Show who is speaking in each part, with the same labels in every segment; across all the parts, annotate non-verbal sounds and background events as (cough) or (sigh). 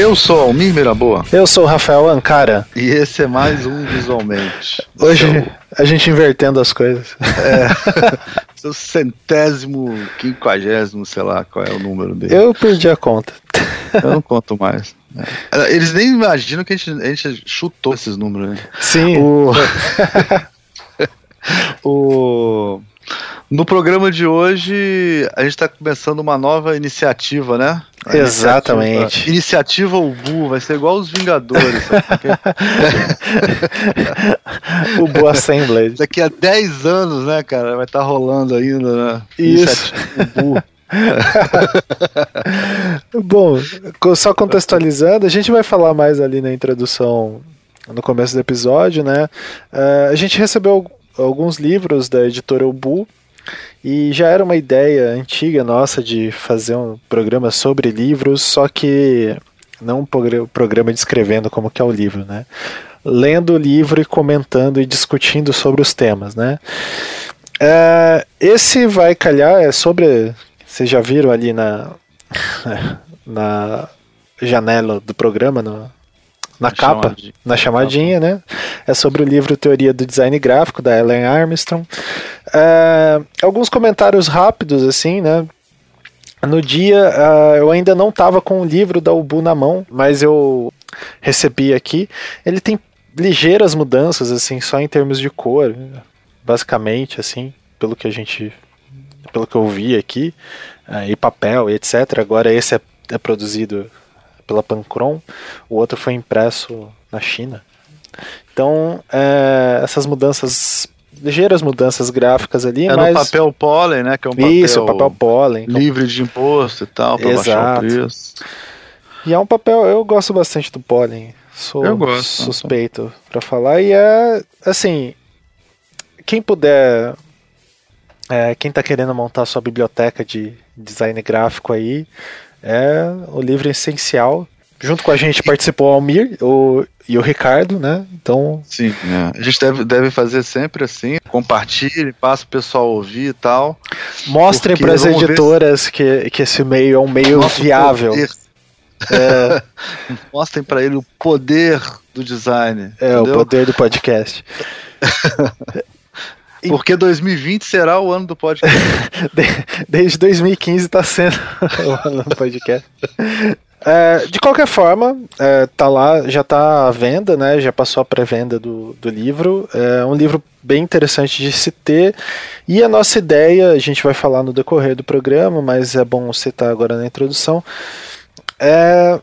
Speaker 1: Eu sou Almir Miraboa.
Speaker 2: Eu sou o Rafael Ancara.
Speaker 1: E esse é mais um Visualmente.
Speaker 2: Hoje a gente invertendo as coisas.
Speaker 1: É. (laughs) Seu centésimo, quinquagésimo, sei lá qual é o número dele.
Speaker 2: Eu perdi a conta.
Speaker 1: Eu não conto mais. É. Eles nem imaginam que a gente, a gente chutou esses números. Né?
Speaker 2: Sim.
Speaker 1: O... (laughs) o... No programa de hoje, a gente está começando uma nova iniciativa, né?
Speaker 2: A Exatamente.
Speaker 1: Iniciativa, Ubu, vai ser igual os Vingadores.
Speaker 2: Ubu (laughs) Assembly.
Speaker 1: Daqui a 10 anos, né, cara? Vai estar tá rolando ainda, né?
Speaker 2: Isso. Ubu. (laughs) Bom, só contextualizando, a gente vai falar mais ali na introdução, no começo do episódio, né? Uh, a gente recebeu alguns livros da editora Ubu e já era uma ideia antiga nossa de fazer um programa sobre livros, só que não um programa descrevendo como que é o livro, né? Lendo o livro e comentando e discutindo sobre os temas, né? Uh, esse vai calhar é sobre, vocês já viram ali na (laughs) na janela do programa, no, na capa, chamadinha. na chamadinha, né? É sobre o livro Teoria do Design Gráfico, da Ellen Armstrong. É, alguns comentários rápidos, assim, né? No dia, uh, eu ainda não estava com o livro da Ubu na mão, mas eu recebi aqui. Ele tem ligeiras mudanças, assim, só em termos de cor, basicamente, assim, pelo que a gente, pelo que eu vi aqui, uh, e papel, e etc. Agora esse é, é produzido pela Pancron, o outro foi impresso na China. Então, é, essas mudanças, ligeiras mudanças gráficas ali,
Speaker 1: é
Speaker 2: mas...
Speaker 1: no papel pólen, né? Que é um
Speaker 2: papel Isso, papel pólen.
Speaker 1: Livre de imposto e tal, para baixar o preço.
Speaker 2: E é um papel, eu gosto bastante do pólen. Sou
Speaker 1: eu gosto.
Speaker 2: suspeito para falar. E é, assim, quem puder é, quem está querendo montar sua biblioteca de design gráfico aí, é o livro essencial. Junto com a gente participou o Almir o, e o Ricardo, né? Então.
Speaker 1: Sim, é. a gente deve, deve fazer sempre assim. Compartilhe, passa o pessoal ouvir e tal.
Speaker 2: Mostrem para as editoras que, que esse meio é um meio Nosso viável.
Speaker 1: É... (laughs) Mostrem para ele o poder do design.
Speaker 2: É, entendeu? o poder do podcast. (laughs)
Speaker 1: Porque 2020 será o ano do podcast. (laughs)
Speaker 2: Desde 2015 está sendo (laughs) o ano do podcast. É, de qualquer forma, é, tá lá, já está à venda, né? Já passou a pré-venda do, do livro. É um livro bem interessante de se ter. E a nossa ideia, a gente vai falar no decorrer do programa, mas é bom citar agora na introdução, é,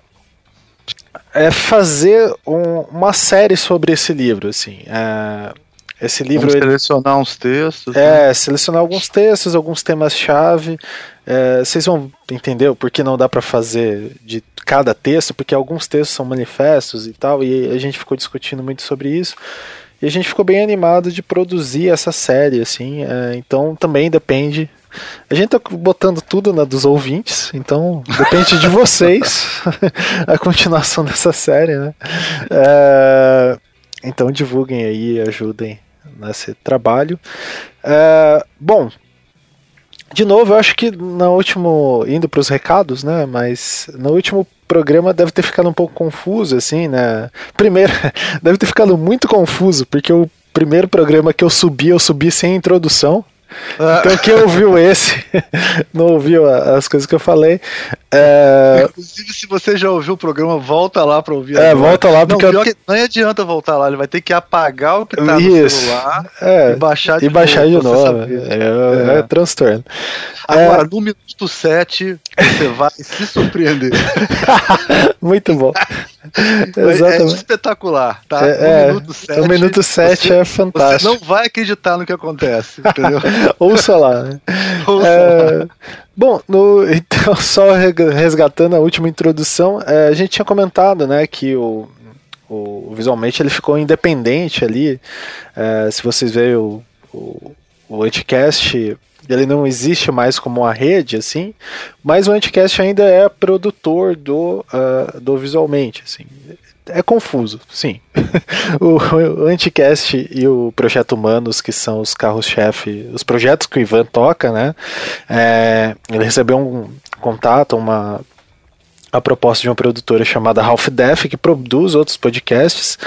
Speaker 2: é fazer um, uma série sobre esse livro, assim. É, esse livro.
Speaker 1: Vamos selecionar uns textos.
Speaker 2: É, né? selecionar alguns textos, alguns temas-chave. É, vocês vão entender por que não dá para fazer de cada texto, porque alguns textos são manifestos e tal, e a gente ficou discutindo muito sobre isso. E a gente ficou bem animado de produzir essa série, assim. É, então também depende. A gente tá botando tudo na dos ouvintes, então depende de vocês (laughs) a continuação dessa série, né? É, então divulguem aí, ajudem nesse trabalho. É, bom, de novo, eu acho que no último, indo para os recados, né? Mas no último programa deve ter ficado um pouco confuso, assim, né? Primeiro, (laughs) deve ter ficado muito confuso, porque o primeiro programa que eu subi, eu subi sem introdução. Então quem ouviu esse (laughs) não ouviu as coisas que eu falei.
Speaker 1: É... Inclusive, se você já ouviu o programa, volta lá para ouvir.
Speaker 2: É, agora. volta lá porque
Speaker 1: não, eu... que não adianta voltar lá, ele vai ter que apagar o que tá Isso. no celular
Speaker 2: é, e baixar de
Speaker 1: e
Speaker 2: novo. Baixar de novo. É, é, é transtorno.
Speaker 1: Agora, é... no minuto 7, você vai se surpreender. (laughs)
Speaker 2: Muito bom.
Speaker 1: Exatamente. É espetacular, tá?
Speaker 2: É, minuto 7, o minuto 7 é fantástico.
Speaker 1: Você não vai acreditar no que acontece, entendeu? (laughs)
Speaker 2: Ouça lá, né? (laughs) Ouça é, lá. Bom, no, então, só resgatando a última introdução, é, a gente tinha comentado, né, que o, o visualmente ele ficou independente ali. É, se vocês verem o, o, o Anticast, ele não existe mais como uma rede, assim, mas o Anticast ainda é produtor do, uh, do visualmente, assim é confuso, sim. (laughs) o, o Anticast e o Projeto Humanos, que são os carros-chefe, os projetos que o Ivan toca, né? É, ele recebeu um contato, uma a proposta de uma produtora chamada Half Def, que produz outros podcasts.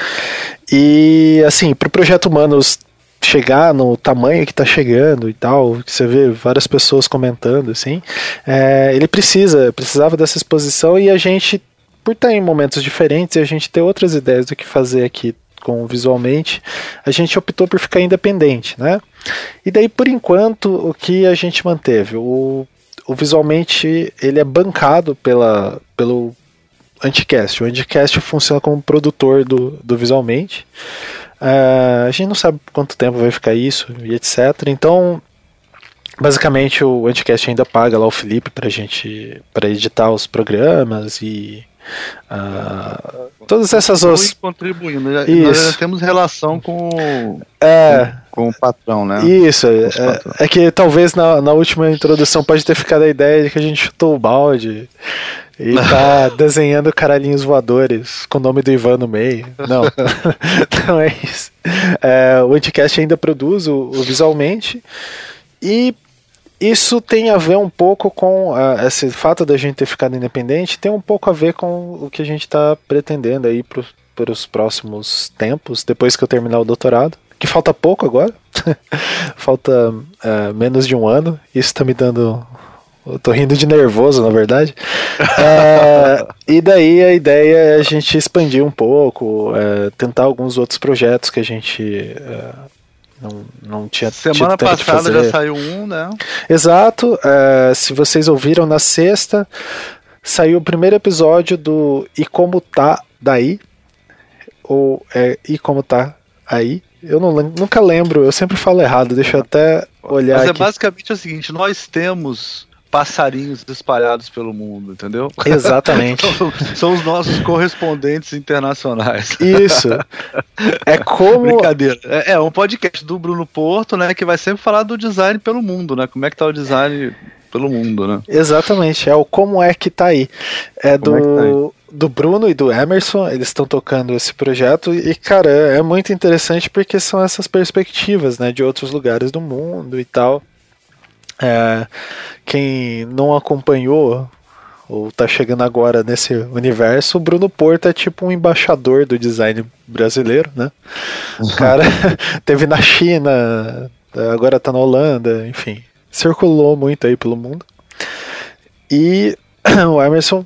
Speaker 2: E, assim, para o Projeto Humanos chegar no tamanho que está chegando e tal, que você vê várias pessoas comentando, assim, é, ele precisa, precisava dessa exposição e a gente, por estar em momentos diferentes e a gente ter outras ideias do que fazer aqui com visualmente, a gente optou por ficar independente, né? E daí, por enquanto, o que a gente manteve? O o visualmente ele é bancado pela, pelo Anticast. O Anticast funciona como produtor do, do visualmente. Uh, a gente não sabe quanto tempo vai ficar isso e etc. Então, basicamente o Anticast ainda paga lá o Felipe pra gente para editar os programas e uh, todas essas outras
Speaker 1: contribuindo. Nós já temos relação com
Speaker 2: é,
Speaker 1: com o patrão, né?
Speaker 2: Isso, é, é, que talvez na, na última introdução pode ter ficado a ideia de que a gente chutou o balde e tá (laughs) desenhando caralhinhos voadores com o nome do Ivan no meio. Não, (laughs) não é isso. É, o Anticast ainda produz o, o, visualmente e isso tem a ver um pouco com uh, esse fato da gente ter ficado independente, tem um pouco a ver com o que a gente está pretendendo aí para os próximos tempos, depois que eu terminar o doutorado que falta pouco agora. (laughs) falta é, menos de um ano. Isso tá me dando. Eu tô rindo de nervoso, na verdade. (laughs) é, e daí a ideia é a gente expandir um pouco, é, tentar alguns outros projetos que a gente é, não, não tinha
Speaker 1: Semana passada já saiu um, né?
Speaker 2: Exato. Se vocês ouviram na sexta, saiu o primeiro episódio do E Como Tá Daí. Ou é E Como Tá Aí. Eu não, nunca lembro, eu sempre falo errado, deixa eu até olhar. Mas é
Speaker 1: aqui. basicamente o seguinte: nós temos passarinhos espalhados pelo mundo, entendeu?
Speaker 2: Exatamente.
Speaker 1: são, (laughs) são, os nossos correspondentes internacionais.
Speaker 2: Isso. É como.
Speaker 1: Brincadeira. É, é, um podcast do Bruno Porto, né? Que vai sempre falar do design pelo mundo, né? Como é que tá o design pelo mundo, né?
Speaker 2: Exatamente. É o Como é que tá aí. É como do. É tá aí? do Bruno e do Emerson, eles estão tocando esse projeto e, cara, é muito interessante porque são essas perspectivas, né, de outros lugares do mundo e tal. É, quem não acompanhou ou tá chegando agora nesse universo, o Bruno Porto é tipo um embaixador do design brasileiro, né? O cara (laughs) teve na China, agora tá na Holanda, enfim, circulou muito aí pelo mundo. E (clears throat) o Emerson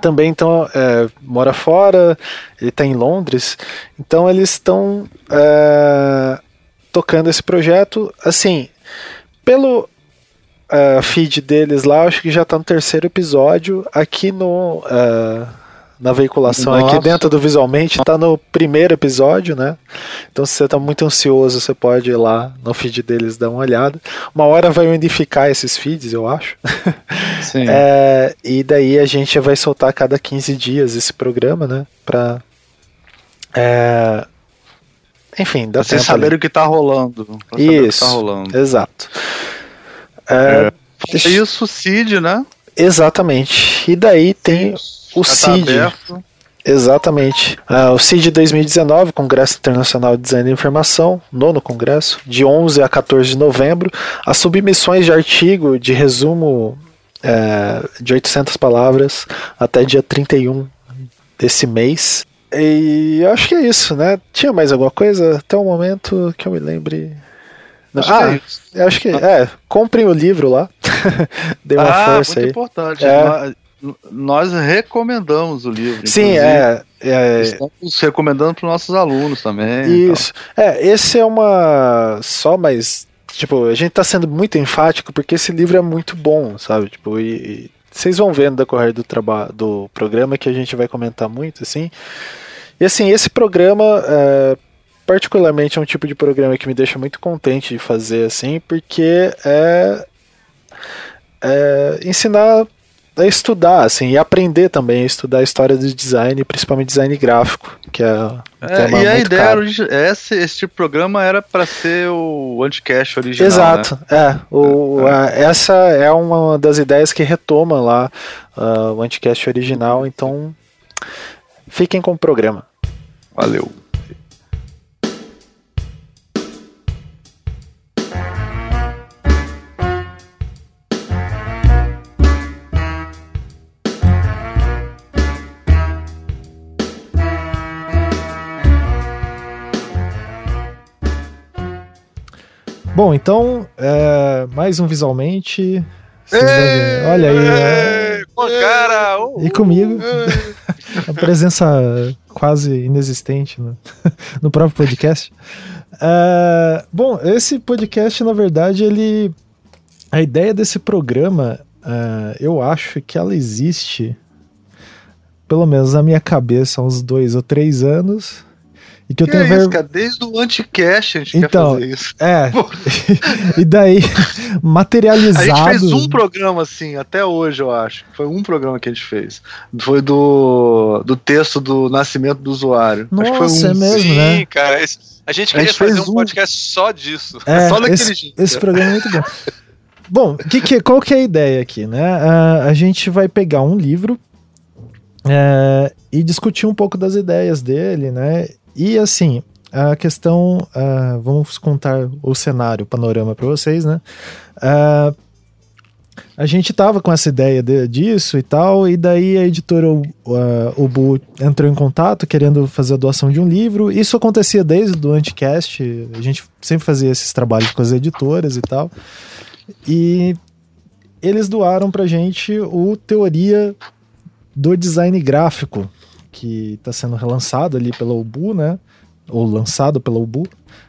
Speaker 2: também então, é, mora fora, ele está em Londres, então eles estão é, tocando esse projeto. Assim, pelo uh, feed deles lá, acho que já está no terceiro episódio. Aqui no. Uh, na veiculação Nossa. aqui dentro do Visualmente, está no primeiro episódio, né? Então, se você está muito ansioso, você pode ir lá no feed deles dar uma olhada. Uma hora vai unificar esses feeds, eu acho. (laughs) Sim. É, e daí a gente vai soltar a cada 15 dias esse programa, né? Pra. É, enfim, dá
Speaker 1: Vocês saberem o que está rolando.
Speaker 2: Isso. Tá rolando. Exato.
Speaker 1: É, é. Isso, CID, né?
Speaker 2: Exatamente. E daí tem o Já CID. Tá Exatamente. Uh, o CID 2019, Congresso Internacional de Design da Informação, nono congresso, de 11 a 14 de novembro. As submissões de artigo de resumo é, de 800 palavras até dia 31 desse mês. E acho que é isso, né? Tinha mais alguma coisa até o momento que eu me lembre. Acho ah, que é acho que é. Comprem o livro lá. (laughs) Dê uma ah, força muito aí.
Speaker 1: importante. É nós recomendamos o livro.
Speaker 2: Sim, é, é,
Speaker 1: Estamos recomendando para os nossos alunos também.
Speaker 2: Isso. É, esse é uma. Só mais. Tipo, a gente está sendo muito enfático porque esse livro é muito bom, sabe? Tipo, e, e vocês vão vendo no decorrer do trabalho do programa que a gente vai comentar muito, assim. E assim, esse programa. É, particularmente é um tipo de programa que me deixa muito contente de fazer assim, porque é, é ensinar a estudar, assim, e aprender também a estudar a história do design, principalmente design gráfico, que é,
Speaker 1: é E a ideia era, esse, esse tipo de programa era para ser o Anticast original.
Speaker 2: Exato,
Speaker 1: né?
Speaker 2: é. O, é. A, essa é uma das ideias que retoma lá uh, o Anticast original, então fiquem com o programa.
Speaker 1: Valeu.
Speaker 2: Bom, então, é, mais um visualmente. Ei, devem, olha aí. Né?
Speaker 3: Ei, é, cara,
Speaker 2: uh, e comigo a presença quase inexistente no, (laughs) no próprio podcast. Uh, bom, esse podcast, na verdade, ele. A ideia desse programa, uh, eu acho que ela existe, pelo menos na minha cabeça, há uns dois ou três anos. E que, eu tenho
Speaker 1: é isso, cara? Desde o Anticast a gente
Speaker 2: então,
Speaker 1: quer fazer isso.
Speaker 2: É. (laughs) (laughs) e daí, materializado.
Speaker 1: A gente fez um programa assim, até hoje, eu acho. Foi um programa que a gente fez. Foi do, do texto do nascimento do usuário.
Speaker 2: Nossa,
Speaker 1: acho que foi
Speaker 2: um. é mesmo,
Speaker 3: Sim,
Speaker 2: né?
Speaker 3: cara. Esse, a gente queria
Speaker 1: A gente
Speaker 3: fazer
Speaker 1: fez
Speaker 3: um
Speaker 1: um.
Speaker 3: podcast só disso.
Speaker 2: É,
Speaker 1: Só daquele
Speaker 2: esse,
Speaker 1: jeito.
Speaker 2: esse programa é muito bom. Bom, que que, qual que é a ideia aqui, né? Ah, a gente vai pegar um livro é, e discutir um pouco das ideias dele, né? E assim, a questão, ah, vamos contar o cenário, o panorama para vocês, né? Ah, a gente tava com essa ideia de- disso e tal, e daí a editora o Ubu entrou em contato querendo fazer a doação de um livro. Isso acontecia desde o Anticast, a gente sempre fazia esses trabalhos com as editoras e tal. E eles doaram pra gente o Teoria do Design Gráfico, que está sendo relançado ali pela Ubu, né? Ou lançado pela Ubu.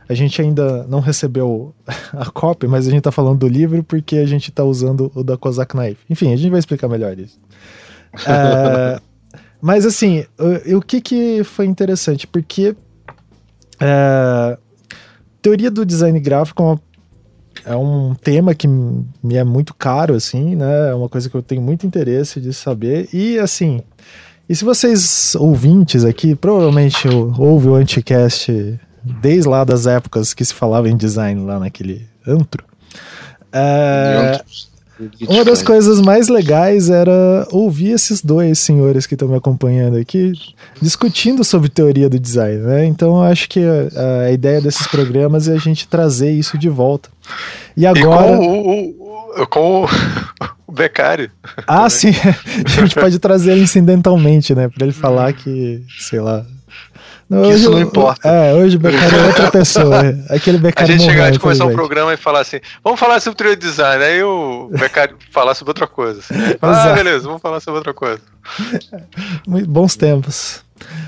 Speaker 2: A gente ainda não recebeu (laughs) a cópia, mas a gente tá falando do livro porque a gente tá usando o da Kozak Knife. Enfim, a gente vai explicar melhor isso. (laughs) É, mas assim, o, o que que foi interessante? Porque é, teoria do design gráfico é, uma- é um tema que me é muito caro, assim, né? É uma coisa que eu tenho muito interesse de saber. E assim, e se vocês ouvintes aqui, provavelmente ou- ouve o Anticast desde lá das épocas que se falava em design lá naquele antro. É, uma das coisas mais legais era ouvir esses dois senhores que estão me acompanhando aqui discutindo sobre teoria do design, né? Então eu acho que a, a ideia desses programas é a gente trazer isso de volta. E
Speaker 3: E
Speaker 2: agora.
Speaker 3: com o, o- o- com o, o Beccari.
Speaker 2: Ah, sim. (laughs) A gente pode trazer ele incidentalmente, né? Pra ele falar que, sei lá. Não,
Speaker 1: Que isso
Speaker 2: hoje
Speaker 1: não
Speaker 2: o-
Speaker 1: importa.
Speaker 2: É, hoje o Beccari é outra pessoa. é. Aquele
Speaker 3: A
Speaker 2: Beccari
Speaker 3: gente
Speaker 2: morreu,
Speaker 3: chegar de começar um
Speaker 2: infelizmente.
Speaker 3: programa e falar assim, vamos falar sobre trio design. Aí o Beccari falar sobre outra coisa. assim. (laughs) Ah, beleza, vamos falar sobre outra coisa.
Speaker 2: Muito Bons tempos.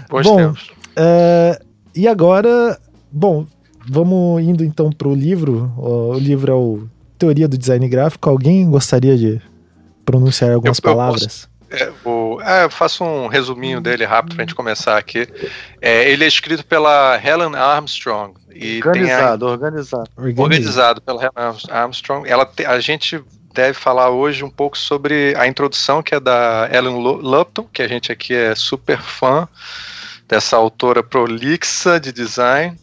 Speaker 3: Bons
Speaker 2: Bom,
Speaker 3: tempos.
Speaker 2: É, e agora, bom, vamos indo então pro livro. O, o livro é o Teoria do Design Gráfico. Alguém gostaria de pronunciar algumas
Speaker 3: Eu- eu
Speaker 2: palavras?
Speaker 3: É, o, ah, eu faço um resuminho dele rápido pra gente começar aqui. É, ele é escrito pela Helen Armstrong. E tem a,
Speaker 1: Organizado, organizado.
Speaker 2: Organiza.
Speaker 3: organizado pela Helen Armstrong. Ela te- a gente deve falar hoje um pouco sobre a introdução que é da Ellen Lu- Lupton, que a gente aqui é super fã dessa autora prolixa de design.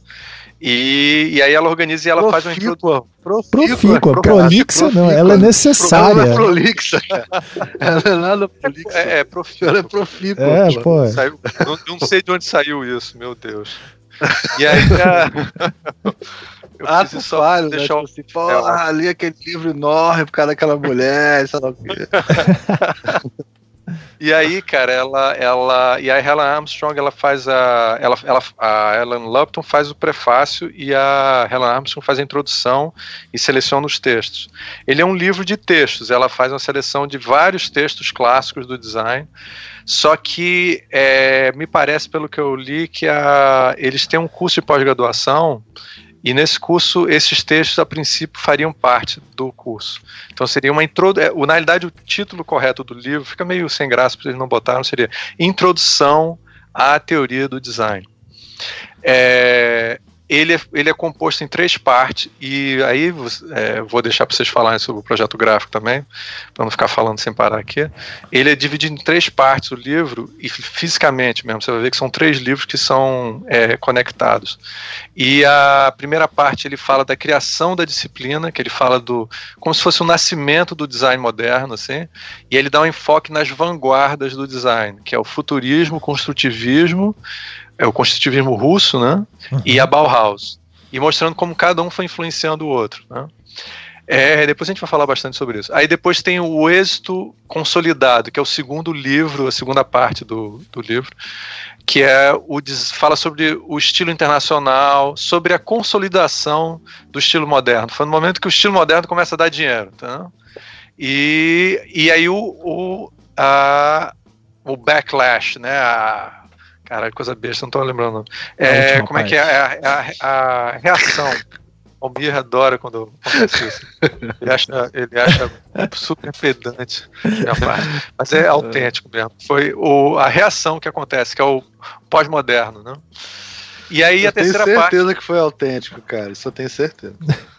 Speaker 3: E, e aí ela organiza e ela faz uma introdução.
Speaker 1: Profícua,
Speaker 2: Profícua, prolixa, não, ela é
Speaker 1: Ela
Speaker 2: necessária.
Speaker 1: não é prolixa, cara. (laughs) Ela é nada prolixa.
Speaker 3: É, é profícua.
Speaker 1: Ela é profícua.
Speaker 2: É,
Speaker 1: pô.
Speaker 2: pô.
Speaker 3: Saiu- não, não sei de onde saiu isso, meu Deus. E aí a... (laughs) eu
Speaker 1: Ato
Speaker 3: fiz isso só
Speaker 1: falho,
Speaker 3: pra
Speaker 1: né?
Speaker 3: deixar
Speaker 1: Tipo
Speaker 3: o-
Speaker 1: assim, porra, ali aquele livro enorme por causa daquela mulher, sei lá o. (laughs)
Speaker 3: E aí, cara, ela, ela e a Helen Armstrong, ela faz a, ela, ela, a Ellen Lupton faz o prefácio e a Helen Armstrong faz a introdução e seleciona os textos. Ele é um livro de textos. Ela faz uma seleção de vários textos clássicos do design. Só que é, me parece, pelo que eu li, que a, eles têm um curso de pós-graduação e nesse curso esses textos a princípio fariam parte do curso. Então seria uma introdução. Na realidade, o título correto do livro fica meio sem graça porque eles não botaram, seria Introdução à Teoria do Design. É, ele, é, ele é composto em três partes, e aí é, vou deixar para vocês falarem sobre o projeto gráfico também, para não ficar falando sem parar aqui. Ele é dividido em três partes, o livro, e fisicamente mesmo, você vai ver que são três livros que são é, conectados. E a primeira parte ele fala da criação da disciplina, que ele fala do. como se fosse o nascimento do design moderno, assim, e ele dá um enfoque nas vanguardas do design, que é o futurismo, o construtivismo é o construtivismo russo, né?
Speaker 2: Uhum.
Speaker 3: E a Bauhaus. E mostrando como cada um foi influenciando o outro. Né? É, depois a gente vai falar bastante sobre isso. Aí depois tem o êxito consolidado, que é o segundo livro, a segunda parte do, do livro, que é o fala sobre o estilo internacional, sobre a consolidação do estilo moderno. Foi no momento que o estilo moderno começa a dar dinheiro, tá? E, e aí o, o, a, o backlash, né? A, cara, coisa besta, não tô lembrando. É, como parte. é que é a, a, a reação (laughs) Almir adora quando acontece isso. Ele acha, ele acha super pedante Mas (laughs) é autêntico mesmo. Foi o, a reação que acontece, que é o pós-moderno, né? E aí
Speaker 1: eu
Speaker 3: a terceira
Speaker 1: tenho
Speaker 3: certeza
Speaker 1: parte... que foi autêntico, cara. Isso eu tenho certeza.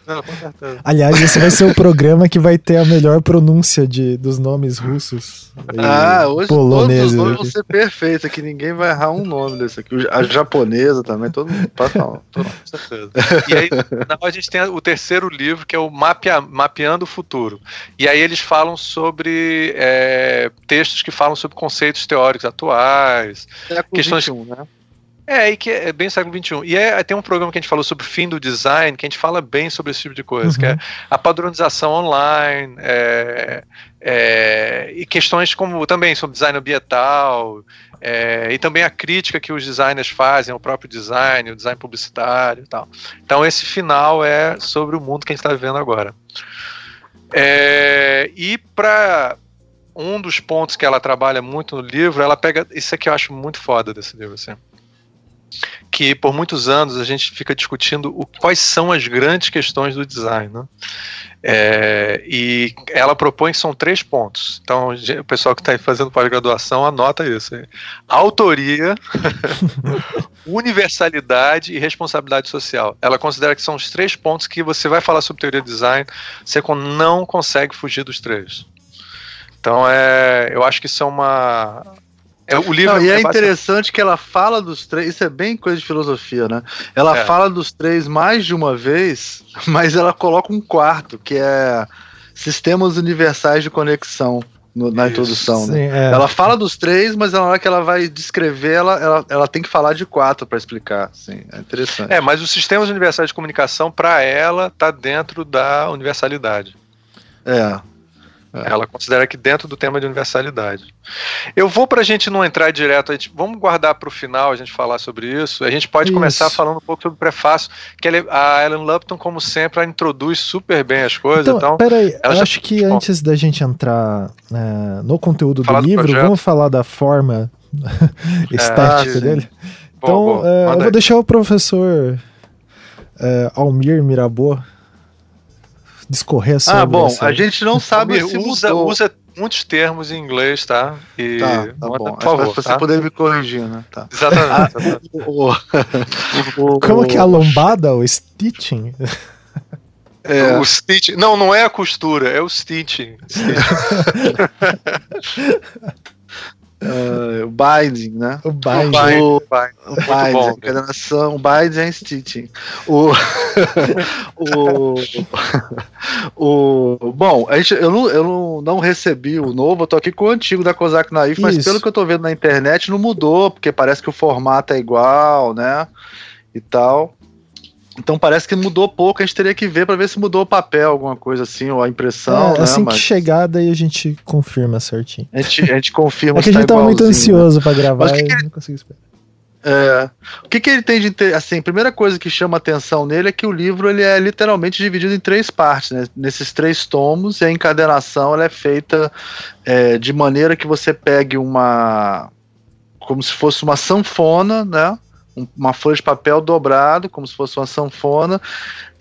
Speaker 2: Não, com certeza. Aliás, esse vai ser o programa que vai ter a melhor pronúncia de, dos nomes russos.
Speaker 1: Ah, hoje poloneses todos os nomes vão ser perfeitos aqui. Ninguém vai errar um nome desse aqui. A japonesa também, todo mundo pode falar. com certeza.
Speaker 3: E aí, na a gente tem o terceiro livro, que é o Mapea, Mapeando o Futuro. E aí eles falam sobre é, textos que falam sobre conceitos teóricos atuais.
Speaker 1: É questões 21, né?
Speaker 3: É, e que é bem século XXI. E é, tem um programa que a gente falou sobre o fim do design, que a gente fala bem sobre esse tipo de coisa, uhum. que é uhum. a padronização online, é, é, e questões como também sobre design ambiental, é, e também a crítica que os designers fazem ao próprio design, o design publicitário e tal. Então esse final é sobre o mundo que a gente está vivendo agora. É, e para um dos pontos que ela trabalha muito no livro, ela pega. Isso aqui eu acho muito foda desse livro, assim que por muitos anos a gente fica discutindo o, quais são as grandes questões do design. Né? É, e ela propõe que são três pontos. Então, o pessoal que está fazendo pós-graduação anota isso. Autoria, (laughs) universalidade e responsabilidade social. Ela considera que são os três pontos que você vai falar sobre teoria de design, você não consegue fugir dos três. Então, é, eu acho que isso é uma,
Speaker 1: é, o livro Não, e é, é interessante que ela fala dos três, isso é bem coisa de filosofia, né? Ela é. fala dos três mais de uma vez, (laughs) mas ela coloca um quarto, que é sistemas universais de conexão. No, na introdução, Sim, né? é. Ela fala dos três, mas na hora que ela vai descrever, ela, ela, ela tem que falar de quatro para explicar. Sim, é interessante.
Speaker 3: É, mas os sistemas universais de comunicação, para ela, tá dentro da universalidade.
Speaker 1: É.
Speaker 3: É. Ela considera que dentro do tema de universalidade. Eu vou para a gente não entrar direto, a gente, vamos guardar para o final a gente falar sobre isso. A gente pode isso. começar falando um pouco sobre o prefácio, que a Ellen Lupton, como sempre, ela introduz super bem as coisas. Então, então
Speaker 2: peraí, eu já... acho que Bom, antes da gente entrar é, no conteúdo do livro, do vamos falar da forma (laughs) estética é, dele. Então, é, eu vou deixar o professor Almir Mirabô discorrer sobre
Speaker 1: Ah, bom, essa... a gente não (laughs) sabe se
Speaker 3: usa, usa muitos termos em inglês, tá?
Speaker 1: E tá, tá bom. Por favor, você tá? poder me corrigir, né? Tá.
Speaker 3: Exatamente.
Speaker 2: o, Como que é a lombada, o stitching?
Speaker 3: É. O stitching. Não, não é a costura, é o stitching. stitching. (laughs)
Speaker 1: Uh, o binding, né?
Speaker 2: O binding.
Speaker 1: O, o, o binding, encadernação, o binding and stitching. O, (laughs) o, o, bom, a gente, eu, não, eu não, não recebi o novo, eu tô aqui com o antigo da Kozak Naif, mas pelo que eu tô vendo na internet não mudou, porque parece que o formato é igual, né? E tal. Então parece que mudou pouco, a gente teria que ver para ver se mudou o papel, alguma coisa assim, ou a impressão. É,
Speaker 2: né, assim Mas... que chegar, daí a gente confirma certinho.
Speaker 1: A gente, a gente confirma
Speaker 2: É que a gente tá tava muito ansioso né? para gravar e
Speaker 1: ele...
Speaker 2: não consigo esperar.
Speaker 1: É, o que, que ele tem de inter... assim, primeira coisa que chama atenção nele é que o livro ele é literalmente dividido em três partes, né? Nesses três tomos e a encadenação ela é feita é, de maneira que você pegue uma como se fosse uma sanfona, né? Uma folha de papel dobrado, como se fosse uma sanfona,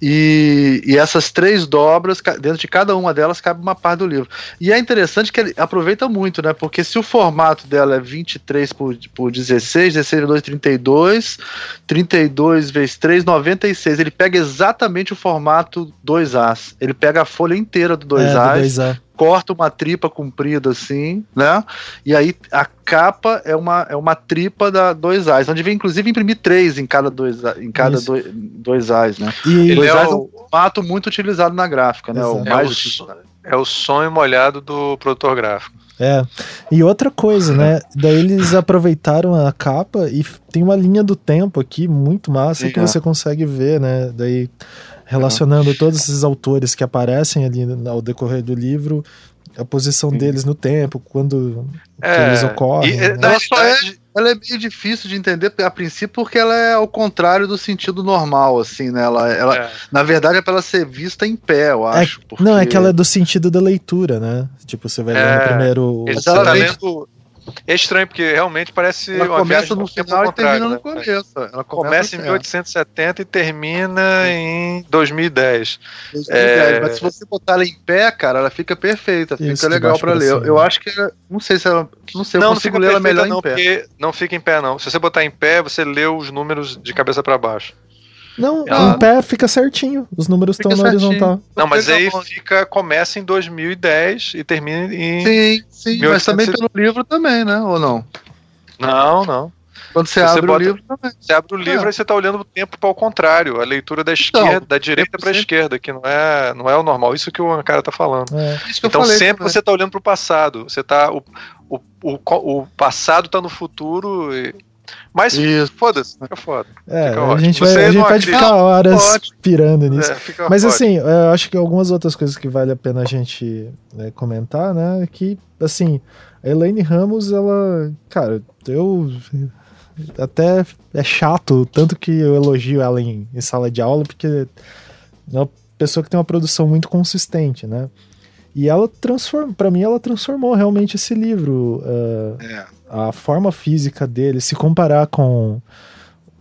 Speaker 1: e, e, essas três dobras, dentro de cada uma delas cabe uma parte do livro. E é interessante que ele aproveita muito, né? Porque se o formato dela é 23 por, por 16, 16 vezes 2, 32, 32 vezes 3, 96, ele pega exatamente o formato 2As. Ele pega a folha inteira do 2As, é, do 2A corta uma tripa comprida assim, né? E aí a capa é uma, é uma tripa da dois Ais, onde vem inclusive imprimir três em cada dois, em cada dois, dois Ais, né?
Speaker 3: E dois Ais é,
Speaker 1: é um formato muito utilizado na gráfica, né? O
Speaker 3: é, o, é o sonho molhado do produtor gráfico.
Speaker 2: É. E outra coisa, né? Daí eles aproveitaram a capa e tem uma linha do tempo aqui muito massa Sim, que é. você consegue ver, né? Daí relacionando todos esses autores que aparecem ali ao decorrer do livro, a posição Sim. deles no tempo, quando é, eles ocorrem. E, né?
Speaker 1: só é, ela é meio difícil de entender a princípio porque ela é ao contrário do sentido normal, assim, né? Ela, ela é. na verdade é para ela ser vista em pé, eu é acho.
Speaker 2: É, porque... Não, é que ela é do sentido da leitura, né? Tipo, você vai ler no é. primeiro.
Speaker 3: Mas ela tá lendo é estranho, porque realmente parece.
Speaker 1: Ela começa no final e termina no né? começo.
Speaker 3: Ela começa, começa em 1870 e termina em 2010.
Speaker 1: 2010. É... Mas se você botar ela em pé, cara, ela fica perfeita. Isso, fica legal para ler. Eu, acho que. Não sei se ela. Não sei,
Speaker 3: não, eu consigo ler ela melhor não, em pé. Não fica em pé, não. Se você botar em pé, você lê os números de cabeça para baixo.
Speaker 2: Não, ela... em pé fica certinho. Os números estão na horizontal.
Speaker 3: Não, mas aí fica, começa em 2010 e termina em.
Speaker 1: Sim, sim, 1800... mas também pelo livro também, né? Ou não?
Speaker 3: Não, não.
Speaker 1: Quando você, você abre bota, o livro também.
Speaker 3: Você abre o livro é. e você está olhando o tempo para o contrário, a leitura da então, esquerda, então, da direita para a esquerda, que não é, não é o normal. Isso que o cara está falando. É. Então falei, sempre você está olhando para o passado. Você tá o, o, o, o passado está no futuro e mas foda-se, fica foda.
Speaker 2: É, fica a gente, vai, a gente pode ficar horas pode. pirando nisso. É, Mas assim, eu acho que algumas outras coisas que vale a pena a gente né, comentar, né? É que, assim, a Elaine Ramos, ela. Cara, eu. Até é chato, tanto que eu elogio ela em, em sala de aula, porque é uma pessoa que tem uma produção muito consistente, né? E ela transformou, para mim, ela transformou realmente esse livro. Uh, é. A forma física dele, se comparar com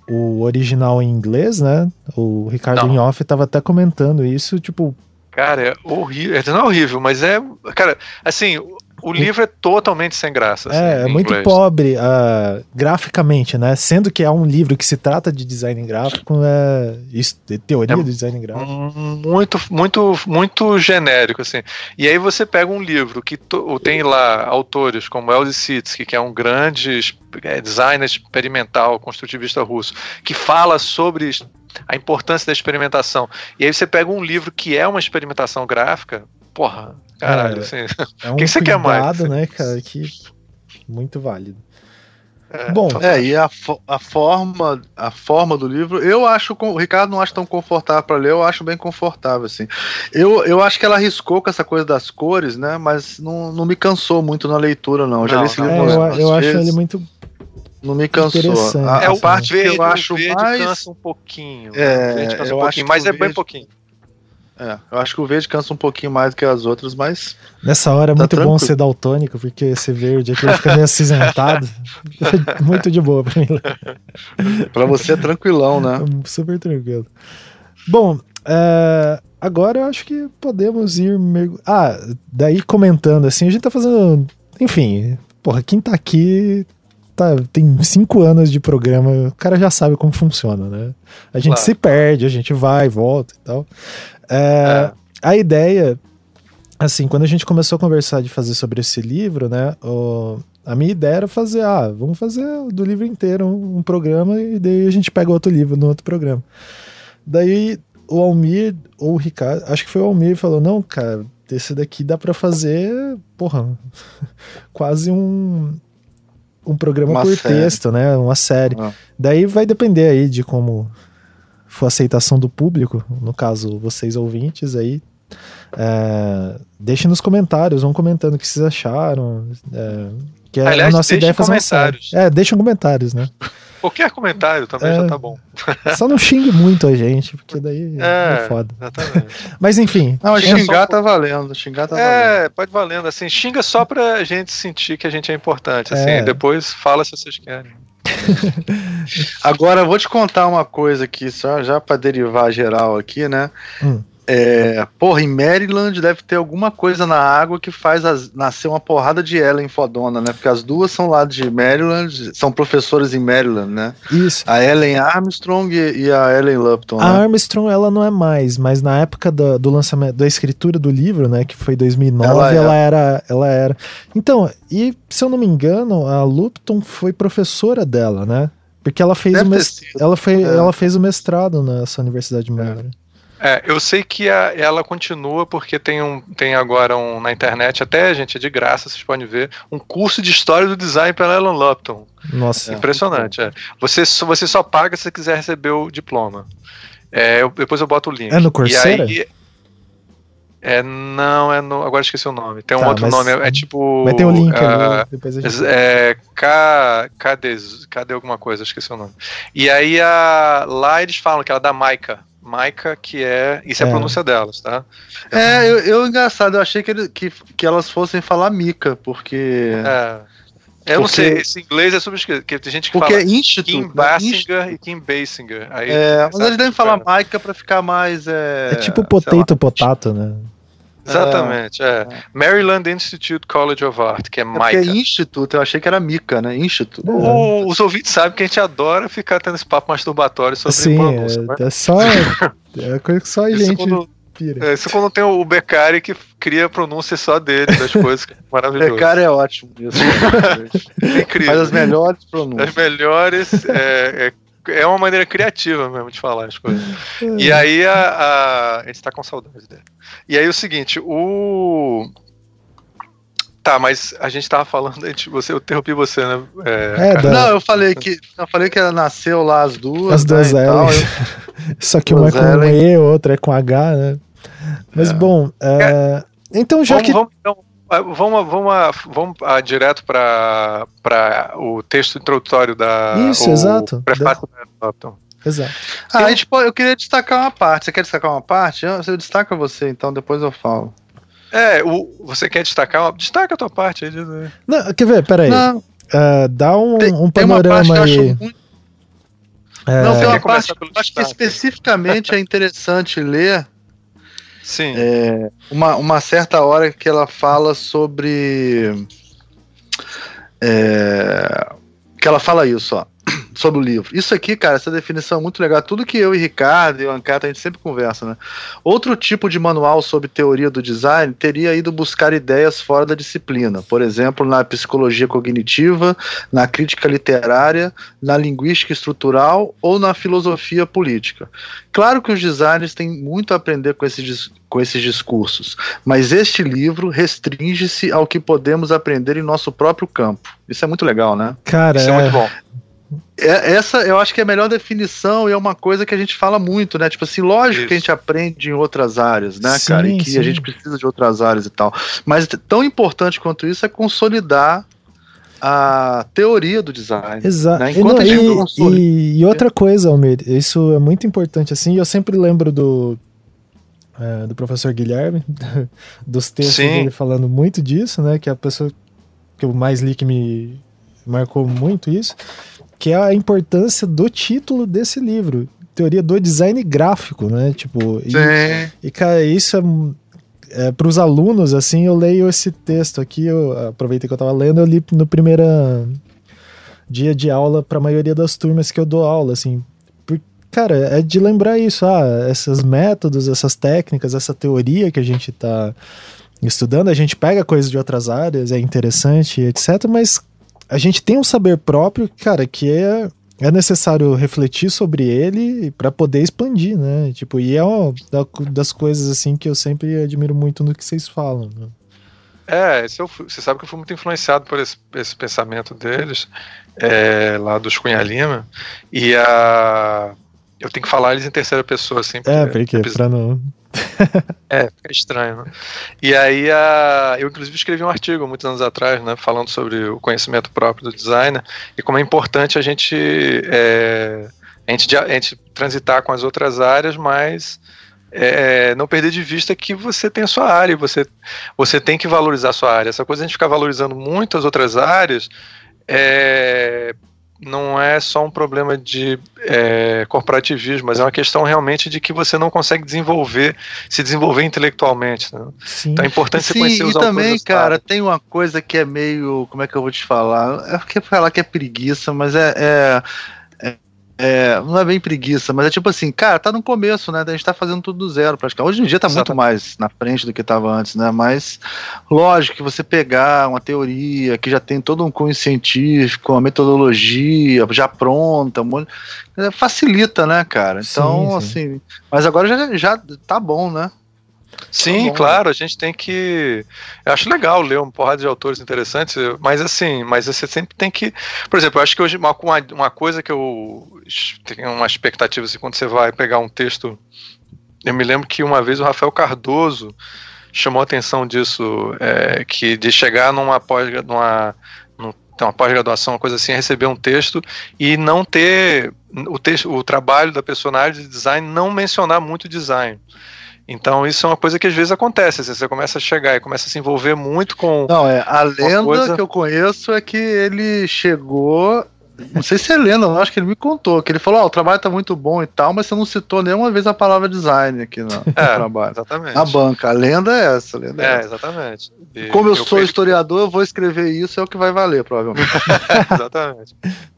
Speaker 2: o original em inglês, né? O Ricardo Inhoff estava até comentando isso, tipo.
Speaker 3: Cara, é horrível. Não é horrível, mas é. Cara, assim, o livro é totalmente sem graça.
Speaker 2: Assim, é, é muito inglês. pobre uh, graficamente, né? Sendo que é um livro que se trata de design gráfico, é isso, de teoria é do design gráfico.
Speaker 3: Muito, muito, muito genérico, assim. E aí você pega um livro que tem lá autores como Elzy Sitsky, que é um grande é, designer experimental, construtivista russo, que fala sobre a importância da experimentação. E aí você pega um livro que é uma experimentação gráfica, porra, caralho, é, assim. (laughs)
Speaker 2: É um que você quer mais? né, cara, (laughs) que muito válido.
Speaker 1: É, Bom, é, e a, a, forma a forma do livro, eu acho, o Ricardo não acha tão confortável para ler, eu acho bem confortável, assim. Eu, eu acho que ela arriscou com essa coisa das cores, né, mas não, não me cansou muito na leitura, não. Eu já
Speaker 2: não,
Speaker 1: li esse
Speaker 2: livro é, Eu, eu acho ele muito
Speaker 1: não me cansou.
Speaker 3: A, é o parte verde, que eu acho mais cansa um pouquinho.
Speaker 1: É, cansa um pouquinho,
Speaker 3: mas é verde... bem pouquinho.
Speaker 1: É, eu acho que o verde cansa um pouquinho mais do que as outras, mas.
Speaker 2: Nessa hora é tá muito tranquilo. bom ser daltônico, porque esse verde aqui fica meio acinzentado. (laughs) (laughs) muito de boa pra mim.
Speaker 1: pra você é tranquilão, né?
Speaker 2: Super tranquilo. Bom, é, agora eu acho que podemos ir. Ah, daí comentando assim, a gente tá fazendo. Enfim, porra, quem tá aqui tá, tem cinco anos de programa, o cara já sabe como funciona, né? A gente claro. se perde, a gente vai, volta e tal. É, é. A ideia, assim, quando a gente começou a conversar de fazer sobre esse livro, né? O, a minha ideia era fazer, ah, vamos fazer do livro inteiro um, um, programa e daí a gente pega outro livro no outro programa. Daí o Almir ou o Ricardo, acho que foi o Almir, falou: não, cara, esse daqui dá para fazer, porra, (laughs) quase um, um programa uma por série. texto, né? Uma série. Ah. Daí vai depender aí de como for a aceitação do público, no caso, vocês ouvintes aí. É, deixem nos comentários, vão comentando o que vocês acharam. É, que é Aliás, a nossa ideia é fazer comentários. uma série. É, deixem comentários, né?
Speaker 3: Qualquer comentário também é, já tá bom. (laughs)
Speaker 2: Só não xingue muito a gente, porque daí é, é foda. Exatamente. (laughs) Mas enfim.
Speaker 1: Não, xingar tá valendo. Xingar tá
Speaker 3: é, valendo. pode valendo. Assim, xinga só pra gente sentir que a gente é importante. Assim, é. depois fala se vocês querem.
Speaker 1: Agora, vou te contar uma coisa aqui, só já para derivar geral aqui, né? Hum. É, porra, em Maryland deve ter alguma coisa na água que faz as, nascer uma porrada de Ellen fodona, né? Porque as duas são lá de Maryland, são professores em Maryland, né?
Speaker 2: Isso.
Speaker 1: A Ellen Armstrong e, a Ellen Lupton.
Speaker 2: A né? Armstrong, ela não é mais, mas na época do, do lançamento, da escritura do livro, né? Que foi 2009, ela, ela era. Ela era. Então, e se eu não me engano, a Lupton foi professora dela, né? Porque ela fez, o, mest... ela, foi, é. ela fez o mestrado nessa Universidade de Maryland.
Speaker 3: É. É, eu sei que a, ela continua porque tem, um, tem agora um, na internet, até, gente, é de graça, vocês podem ver, um curso de história do design pela Ellen Lupton.
Speaker 2: Nossa.
Speaker 3: Impressionante, é. Você, você só paga se você quiser receber o diploma. É, eu, depois eu boto o link.
Speaker 2: É no Coursera?
Speaker 3: E aí, é, não, é no. Agora esqueci o nome. Tem um tá, outro nome, é, é, tipo.
Speaker 2: Vai ter o um link uh, ali, depois a
Speaker 3: gente... É. K, cadê, cadê alguma coisa? Esqueci o nome. E aí a, lá eles falam que ela é da Maika. Maika, que é. Isso é, é a pronúncia delas, tá?
Speaker 1: É, eu, eu engraçado, eu achei que, ele, que, que elas fossem falar Mica, porque.
Speaker 3: É. Eu porque... não sei, esse inglês é subescrito, porque tem gente que
Speaker 1: porque
Speaker 3: fala
Speaker 1: é Instituto,
Speaker 3: Kim Basinger e Kim Basinger.
Speaker 1: Aí, é, mas eles devem falar Maika pra ficar mais. É,
Speaker 2: é tipo potato potato, né?
Speaker 3: Exatamente, é. é. Maryland Institute College of Art, que é, é MICA.
Speaker 1: É Instituto, eu achei que era Mica, né? Instituto.
Speaker 3: O, os ouvintes sabem que a gente adora ficar tendo esse papo masturbatório sobre
Speaker 2: Sim, pronúncia, é, né? é só. É coisa que só a gente. Quando,
Speaker 3: pira. É, isso quando tem o Beccari que cria a pronúncia só dele, das (laughs) coisas, que é maravilhoso.
Speaker 1: Beccari é ótimo. Isso, é (laughs) incrível. Faz as melhores pronúncias.
Speaker 3: As melhores é, é é uma maneira criativa mesmo de falar as coisas. e aí a, a, a gente tá com saudade dele. E aí o seguinte, o. Tá, mas a gente tava falando, a gente, você, eu interrompi você, né?
Speaker 1: É, é da... Não, eu falei que eu falei que ela nasceu lá as duas.
Speaker 2: As duas né. Tal, eu... (laughs) Só que uma é com. E, outra é com H, né? Mas é. bom, é... então já
Speaker 3: vamos,
Speaker 2: que.
Speaker 3: Vamos, então, Vamos, vamos, vamos ah, direto para o texto introdutório da.
Speaker 2: Isso, exato. Prefácio
Speaker 3: da... da
Speaker 2: Exato.
Speaker 1: Ah, a gente pode, eu queria destacar uma parte. Você quer destacar uma parte? Eu, eu destaco você, então depois eu falo.
Speaker 3: É, o, você quer destacar uma. Destaca a tua parte aí.
Speaker 2: Não, quer ver? Peraí. Não. Uh, dá um, tem, um panorama aí. Muito...
Speaker 1: É... Não, tem uma parte que eu acho que especificamente é interessante ler
Speaker 3: Sim.
Speaker 1: É, uma, uma certa hora que ela fala sobre. É, que ela fala isso, ó (clears throat) sobre o livro. Isso aqui, cara, essa definição é muito legal. Tudo que eu e Ricardo e o Ancata a gente sempre conversa, né? Outro tipo de manual sobre teoria do design teria ido buscar ideias fora da disciplina, por exemplo, na psicologia cognitiva, na crítica literária, na linguística estrutural ou na filosofia política. Claro que os designers têm muito a aprender com esses, com esses discursos, mas este livro restringe-se ao que podemos aprender em nosso próprio campo. Isso é muito legal, né?
Speaker 2: Cara,
Speaker 3: Isso é muito bom.
Speaker 1: É, essa eu acho que é a melhor definição e é uma coisa que a gente fala muito, né? Tipo assim, lógico Isso. que a gente aprende em outras áreas, né, sim, cara? E que sim. a gente precisa de outras áreas e tal. Mas tão importante quanto isso é consolidar a teoria do design.
Speaker 2: Exato. Né? Enquanto e, não, e, e, outra coisa, Almir, isso é muito importante assim. Eu sempre lembro do é, do professor Guilherme, (laughs) dos textos Sim. dele falando muito disso, né? Que é a pessoa que eu mais li que me marcou muito isso que é a importância do título desse livro. Teoria do design gráfico, né? Tipo,
Speaker 1: Sim.
Speaker 2: E, e cara, isso é, é para os alunos, assim, eu leio esse texto aqui, eu aproveitei que eu estava lendo, eu li no primeiro dia de aula para a maioria das turmas que eu dou aula, assim. Por, cara, é de lembrar isso, ah, esses métodos, essas técnicas, essa teoria que a gente está estudando, a gente pega coisas de outras áreas, é interessante, etc, mas a gente tem um saber próprio, cara, que é, é necessário refletir sobre ele para poder expandir, né? Tipo, e é uma das coisas assim que eu sempre admiro muito no que vocês falam. Né?
Speaker 3: É, eu, você sabe que eu fui muito influenciado por esse, esse pensamento deles, é, lá dos Cunha Lima, e a. Eu tenho que falar eles em terceira pessoa, assim.
Speaker 2: É, porque, pra não (laughs)
Speaker 3: é, fica estranho, né? E aí, a, eu inclusive escrevi um artigo muitos anos atrás, né, falando sobre o conhecimento próprio do designer e como é importante a gente, é, a gente, a gente transitar com as outras áreas, mas é, não perder de vista que você tem a sua área, você, você tem que valorizar a sua área. Essa coisa de a gente ficar valorizando muito as outras áreas é, não é só um problema de é, corporativismo, mas é uma questão realmente de que você não consegue desenvolver, se desenvolver intelectualmente. Né? Então é importante
Speaker 1: Sim,
Speaker 3: você conhecer os
Speaker 1: e também, cara, tem uma coisa que é meio, como é que eu vou te falar? É porque falar que é preguiça, mas é, é, é não é bem preguiça, mas é tipo assim, cara, tá no começo, né? A gente tá fazendo tudo do zero praticamente. Hoje em dia tá Exatamente. muito mais na frente do que tava antes, né? Mas lógico que você pegar uma teoria que já tem todo um cunho científico, uma metodologia já pronta, é, facilita, né, cara? Então, sim, sim. assim, mas agora já, já tá bom, né?
Speaker 3: Sim, tá claro, a gente tem que. Eu acho legal ler um porrada de autores interessantes, mas assim, mas você sempre tem que. Por exemplo, eu acho que hoje uma, uma coisa que eu tenho uma expectativa assim, quando você vai pegar um texto. Eu me lembro que uma vez o Rafael Cardoso chamou a atenção disso, é, que de chegar numa pós numa, uma pós-graduação, uma coisa assim, receber um texto e não ter o, texto, o trabalho da personagem de design não mencionar muito design. Então isso é uma coisa que às vezes acontece, assim, você começa a chegar e começa a se envolver muito com.
Speaker 1: Não, é, a lenda coisa... que eu conheço é que ele chegou não sei se é lenda, não, acho que ele me contou, que ele falou, ó, oh, o trabalho tá muito bom e tal, mas você não citou nenhuma vez a palavra design aqui no, é, trabalho.
Speaker 3: Exatamente.
Speaker 1: Na banca. A lenda é essa, lenda
Speaker 3: é, é essa. exatamente.
Speaker 1: E Como eu, eu sou historiador, eu vou escrever isso, é o que vai valer, provavelmente. (laughs)
Speaker 2: exatamente.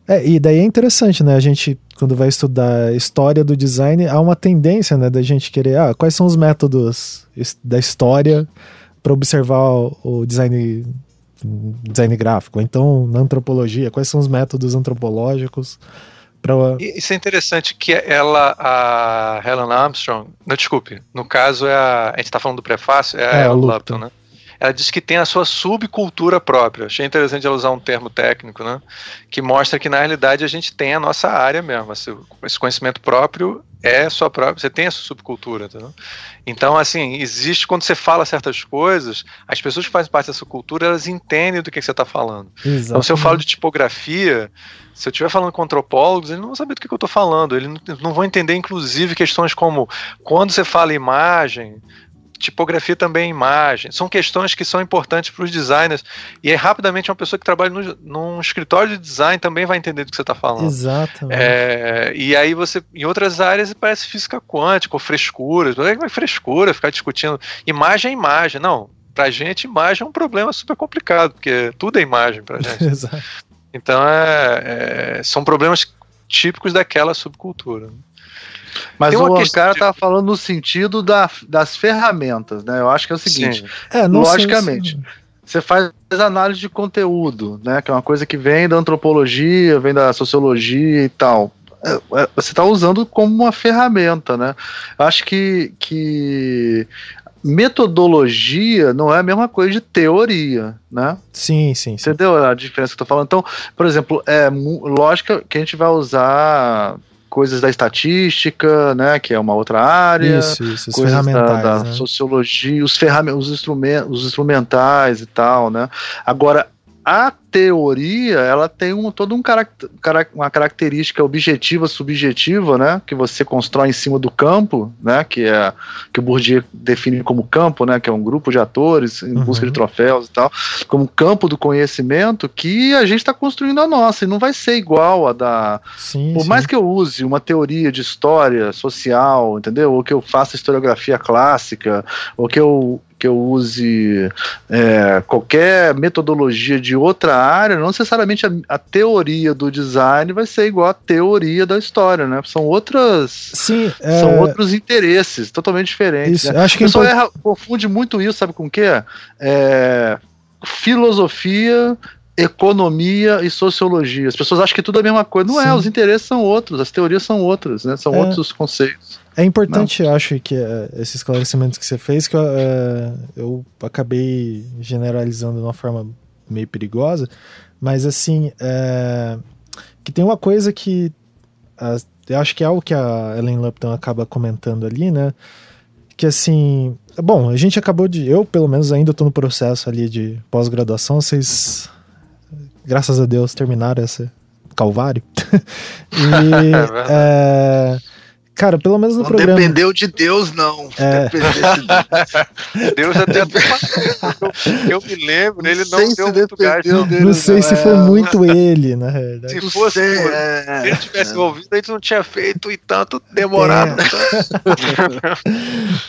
Speaker 2: É, e daí é interessante, né? A gente, quando vai estudar história do design, há uma tendência, né, da gente querer, ah, quais são os métodos da história para observar o design design gráfico, então na antropologia, quais são os métodos antropológicos para
Speaker 3: Isso é interessante que ela, a Helen Armstrong, não desculpe, no caso é a, a gente está falando do prefácio, é, é a Helen Lupton, né? ela diz que tem a sua subcultura própria. Achei interessante ela usar um termo técnico, né? Que mostra que na realidade a gente tem a nossa área mesmo. Esse conhecimento próprio é sua própria. Você tem a sua subcultura, entendeu? Então, assim, existe quando você fala certas coisas, as pessoas que fazem parte dessa cultura elas entendem do que, que você está falando. Exatamente. Então, se eu falo de tipografia, se eu estiver falando com antropólogos, eles não vão saber do que, que eu estou falando. Eles não, não vão entender, inclusive, questões como quando você fala imagem tipografia também imagem. São questões que são importantes para os designers. E aí, rapidamente, uma pessoa que trabalha no, num escritório de design também vai entender do que você está falando.
Speaker 2: Exatamente.
Speaker 3: É, e aí você, em outras áreas, parece física quântica ou frescura. É frescura ficar discutindo. Imagem é imagem. Não, para gente, imagem é um problema super complicado, porque tudo é imagem para (laughs) gente. Exato. Então, é, é, são problemas típicos daquela subcultura.
Speaker 1: Mas o cara de... tá falando no sentido da, das ferramentas, né? Eu acho que é o seguinte, é, logicamente, você faz análise de conteúdo, né? Que é uma coisa que vem da antropologia, vem da sociologia e tal. É, é, você está usando como uma ferramenta, né? Eu acho que, que metodologia não é a mesma coisa de teoria, né?
Speaker 2: Sim, sim.
Speaker 1: Entendeu a diferença que eu tô falando? Então, por exemplo, é lógica que a gente vai usar coisas da estatística, né, que é uma outra área,
Speaker 2: isso, isso, coisas
Speaker 1: da, da né? sociologia, os ferramentas, os instrumentos, os instrumentais e tal, né. Agora a teoria ela tem um, todo um caract, uma característica objetiva subjetiva né que você constrói em cima do campo né que é que o Bourdieu define como campo né que é um grupo de atores em uhum. busca de troféus e tal como campo do conhecimento que a gente está construindo a nossa e não vai ser igual a da sim, por sim. mais que eu use uma teoria de história social entendeu ou que eu faça historiografia clássica ou que eu que eu use é, qualquer metodologia de outra área, não necessariamente a, a, teoria do design vai ser igual à teoria da história, né? São outras,
Speaker 2: Sim,
Speaker 1: é... são outros interesses totalmente diferentes. Isso,
Speaker 2: né? acho que
Speaker 1: o pessoal erra, confunde muito isso, sabe com o quê? É, filosofia economia e sociologia. As pessoas acham que tudo é a mesma coisa. Não é, Sim. é, os interesses são outros, as teorias são outras, né? São é. outros conceitos.
Speaker 2: É importante, Não. acho, que uh, esses esclarecimentos que você fez, que uh, eu acabei generalizando de uma forma meio perigosa, mas assim, uh, que tem uma coisa que eu acho que é algo que a Ellen Lupton acaba comentando ali, né? Que assim, bom, a gente acabou de, eu pelo menos ainda estou no processo ali de pós-graduação, vocês, graças a Deus, terminaram esse calvário. (laughs) e, (laughs) é, Cara, pelo menos no
Speaker 1: não
Speaker 2: programa.
Speaker 1: dependeu de Deus, não.
Speaker 3: É. De Deus (laughs) até. eu, eu me lembro, ele não, não deu muito gás.
Speaker 2: Dele, não sei não, se é. foi muito ele, na verdade.
Speaker 3: Se fosse, sei, é. se ele tivesse é. ouvido, a gente não tinha feito e tanto demorado. É.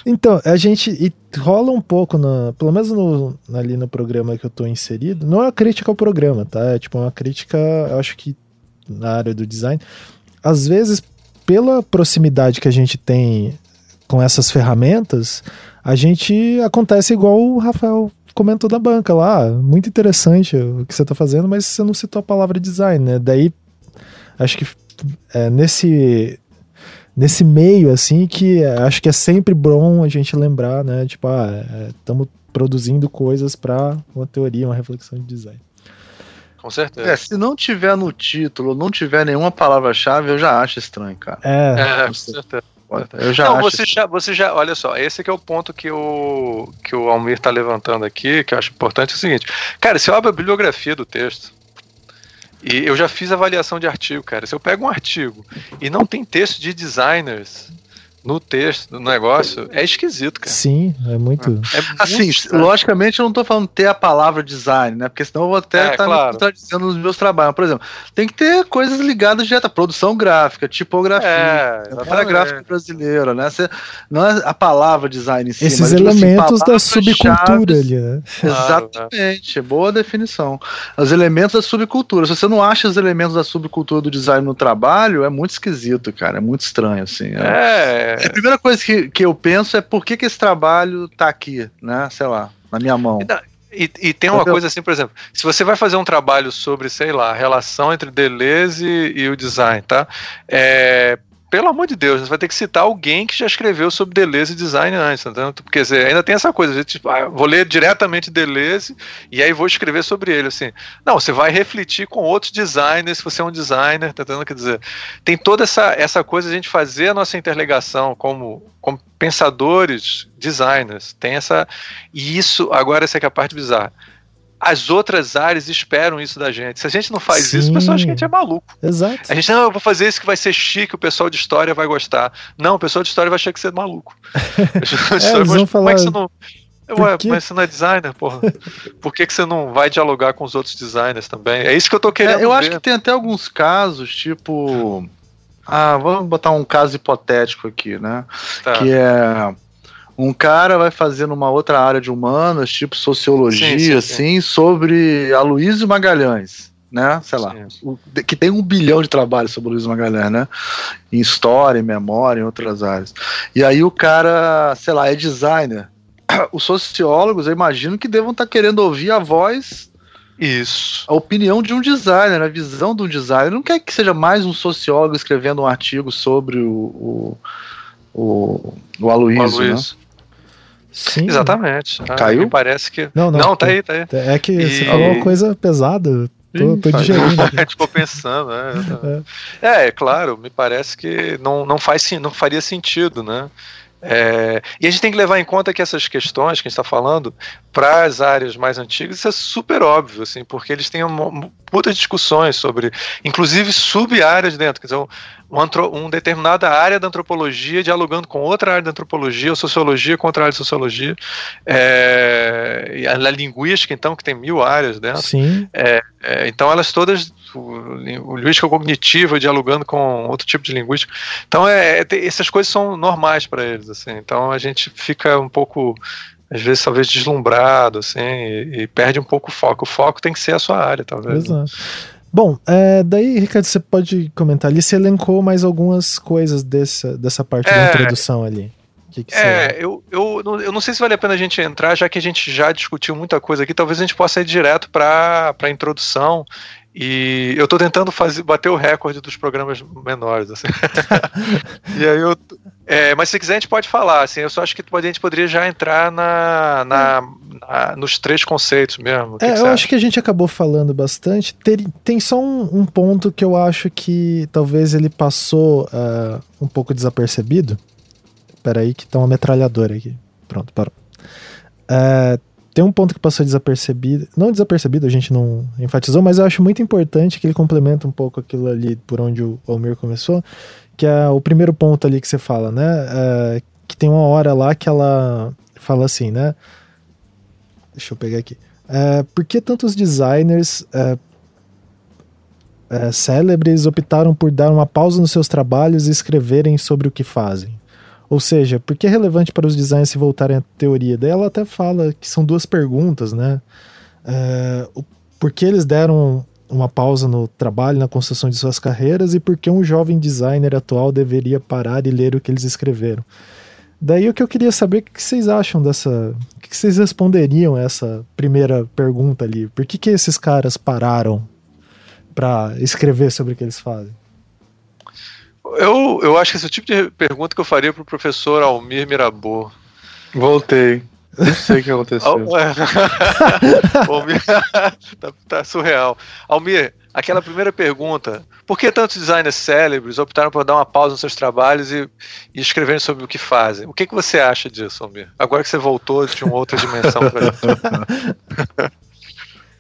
Speaker 3: (laughs)
Speaker 2: então, a gente. E rola um pouco, na, pelo menos no, ali no programa que eu tô inserido, não é uma crítica ao programa, tá? É tipo uma crítica, eu acho que na área do design às vezes, pela proximidade que a gente tem com essas ferramentas, a gente acontece igual o Rafael comentou da banca lá. Muito interessante o que você está fazendo, mas você não citou a palavra design, né? Daí, acho que é, nesse nesse meio, assim, que acho que é sempre bom a gente lembrar, né? Tipo, ah, estamos é, produzindo coisas para uma teoria, uma reflexão de design.
Speaker 3: Com certeza.
Speaker 1: É, se não tiver no título, não tiver nenhuma palavra-chave, eu já acho estranho, cara.
Speaker 2: É,
Speaker 3: é com certeza. Eu já não, você já, você já, olha só, esse que é o ponto que o, que o Almir está levantando aqui, que eu acho importante, é o seguinte, cara, se eu abro a bibliografia do texto, e eu já fiz avaliação de artigo, cara. Se eu pego um artigo e não tem texto de designers no texto do negócio, é esquisito, cara.
Speaker 2: Sim, é muito.
Speaker 1: É, é assim, logicamente eu não estou falando ter a palavra design, né? Porque senão eu vou até estar é, tá claro. me contradizendo nos meus trabalhos. Por exemplo, tem que ter coisas ligadas direto à produção gráfica, tipografia, é, a gráfica brasileira, né? Você, não é a palavra design em si,
Speaker 2: Esses tipo assim, elementos assim, da subcultura ali, né?
Speaker 1: Exatamente, boa definição. Os elementos da subcultura. Se você não acha os elementos da subcultura do design no trabalho, é muito esquisito, cara. É muito estranho, assim.
Speaker 3: É.
Speaker 1: A primeira coisa que, que eu penso é por que, que esse trabalho tá aqui, né? Sei lá, na minha mão.
Speaker 3: E, e, tem uma coisa assim, por exemplo, se você vai fazer um trabalho sobre, sei lá, a relação entre Deleuze e, e o design, tá? É, pelo amor de Deus, você vai ter que citar alguém que já escreveu sobre Deleuze e design antes, entendeu? Porque dizer, ainda tem essa coisa, tipo, ah, vou ler diretamente Deleuze e aí vou escrever sobre ele, assim. Não, você vai refletir com outros designers, se você é um designer, tá entendendo? Quer dizer, tem toda essa, essa coisa de a gente fazer a nossa interligação como, como pensadores, designers, tem essa, e isso, agora essa é, é a parte bizarra as outras áreas esperam isso da gente. Se a gente não faz Sim. isso, o pessoal acha que a gente é maluco.
Speaker 2: Exato.
Speaker 3: A gente, não, eu vou fazer isso que vai ser chique, o pessoal de história vai gostar. Não, o pessoal de história vai achar que você é maluco. (laughs)
Speaker 2: é, eles vão falar... Como é que você não.
Speaker 3: Ué, mas você não é designer, porra. Por que, que você não vai dialogar com os outros designers também? É isso que eu tô querendo.
Speaker 1: É, eu ver. acho que tem até alguns casos, tipo. Ah, vamos botar um caso hipotético aqui, né? Tá. Que é um cara vai fazer numa outra área de humanas, tipo sociologia, sim, sim, assim, sim. sobre Aloysio Magalhães, né? Sei lá, o, que tem um bilhão de trabalhos sobre Aloysio Magalhães, né? Em história, em memória, em outras áreas. E aí o cara, sei lá, é designer. (clears throat) Os sociólogos, eu imagino que devam estar tá querendo ouvir a voz
Speaker 3: isso.
Speaker 1: A opinião de um designer, a visão de um designer. Não quer que seja mais um sociólogo escrevendo um artigo sobre o, o, o, o Aloysio, né?
Speaker 3: Sim. Exatamente.
Speaker 1: Ah, Caiu?
Speaker 3: Parece que.
Speaker 2: Não, não.
Speaker 3: Não, tá aí, tá aí.
Speaker 2: É que e... você falou uma coisa pesada. Tô, tô digerindo.
Speaker 3: ficou (laughs) pensando, né? É. é. é, claro, me parece que não, não, faz, não faria sentido, né? É, e a gente tem que levar em conta que essas questões que a gente está falando, para as áreas mais antigas, isso é super óbvio, assim, porque eles têm muitas discussões sobre, inclusive sub-áreas dentro. Quer dizer, um, um determinada área da antropologia dialogando com outra área da antropologia, ou sociologia com outra área de sociologia. É, a, a, linguística, então, que tem mil áreas dentro.
Speaker 2: Sim.
Speaker 3: É, é, então, elas todas, o, o linguística cognitiva dialogando com outro tipo de linguística. Então, é, é essas coisas são normais para eles. Assim. Então, a gente fica um pouco às vezes talvez deslumbrado, assim, e, e, perde um pouco o foco. O foco tem que ser a sua área, talvez.
Speaker 2: Exato. Bom, é, daí, Ricardo, você pode comentar ali, você elencou mais algumas coisas dessa, dessa parte é, da introdução ali.
Speaker 3: Que que é, você... eu, eu, eu não sei se vale a pena a gente entrar, já que a gente já discutiu muita coisa aqui, talvez a gente possa ir direto para a introdução e eu estou tentando fazer, bater o recorde dos programas menores. Assim. (laughs) e aí eu, é, mas se quiser a gente pode falar. Assim, eu só acho que a gente poderia já entrar na, na, na nos três conceitos mesmo.
Speaker 2: É, que eu acha? acho que a gente acabou falando bastante. Tem, tem só um, um, ponto que eu acho que talvez ele passou uh, um pouco desapercebido. Espera aí que tá uma metralhadora aqui. Pronto, parou. Uh, tem um ponto que passou desapercebido, não desapercebido, a gente não enfatizou, mas eu acho muito importante que ele complementa um pouco aquilo ali por onde o Almir começou, que é o primeiro ponto ali que você fala, né? É, que tem uma hora lá que ela fala assim, né? Deixa eu pegar aqui. É, por que tantos designers é, é, célebres optaram por dar uma pausa nos seus trabalhos e escreverem sobre o que fazem? Ou seja, por que é relevante para os designers se voltarem à teoria? Daí ela até fala que são duas perguntas, né? É, por que eles deram uma pausa no trabalho, na construção de suas carreiras e por que um jovem designer atual deveria parar e ler o que eles escreveram. Daí o que eu queria saber, o que vocês acham dessa. O que vocês responderiam a essa primeira pergunta ali? Por que, que esses caras pararam para escrever sobre o que eles fazem?
Speaker 3: Eu, eu acho que esse é o tipo de pergunta que eu faria para o professor Almir Mirabô.
Speaker 1: Voltei. Não sei o que aconteceu. (laughs)
Speaker 3: Almir, (laughs) tá, tá, surreal. Almir, aquela primeira pergunta: por que tantos designers célebres optaram por dar uma pausa nos seus trabalhos e, e escreverem sobre o que fazem? O que, que você acha disso, Almir? Agora que você voltou de uma outra dimensão para (laughs) gente.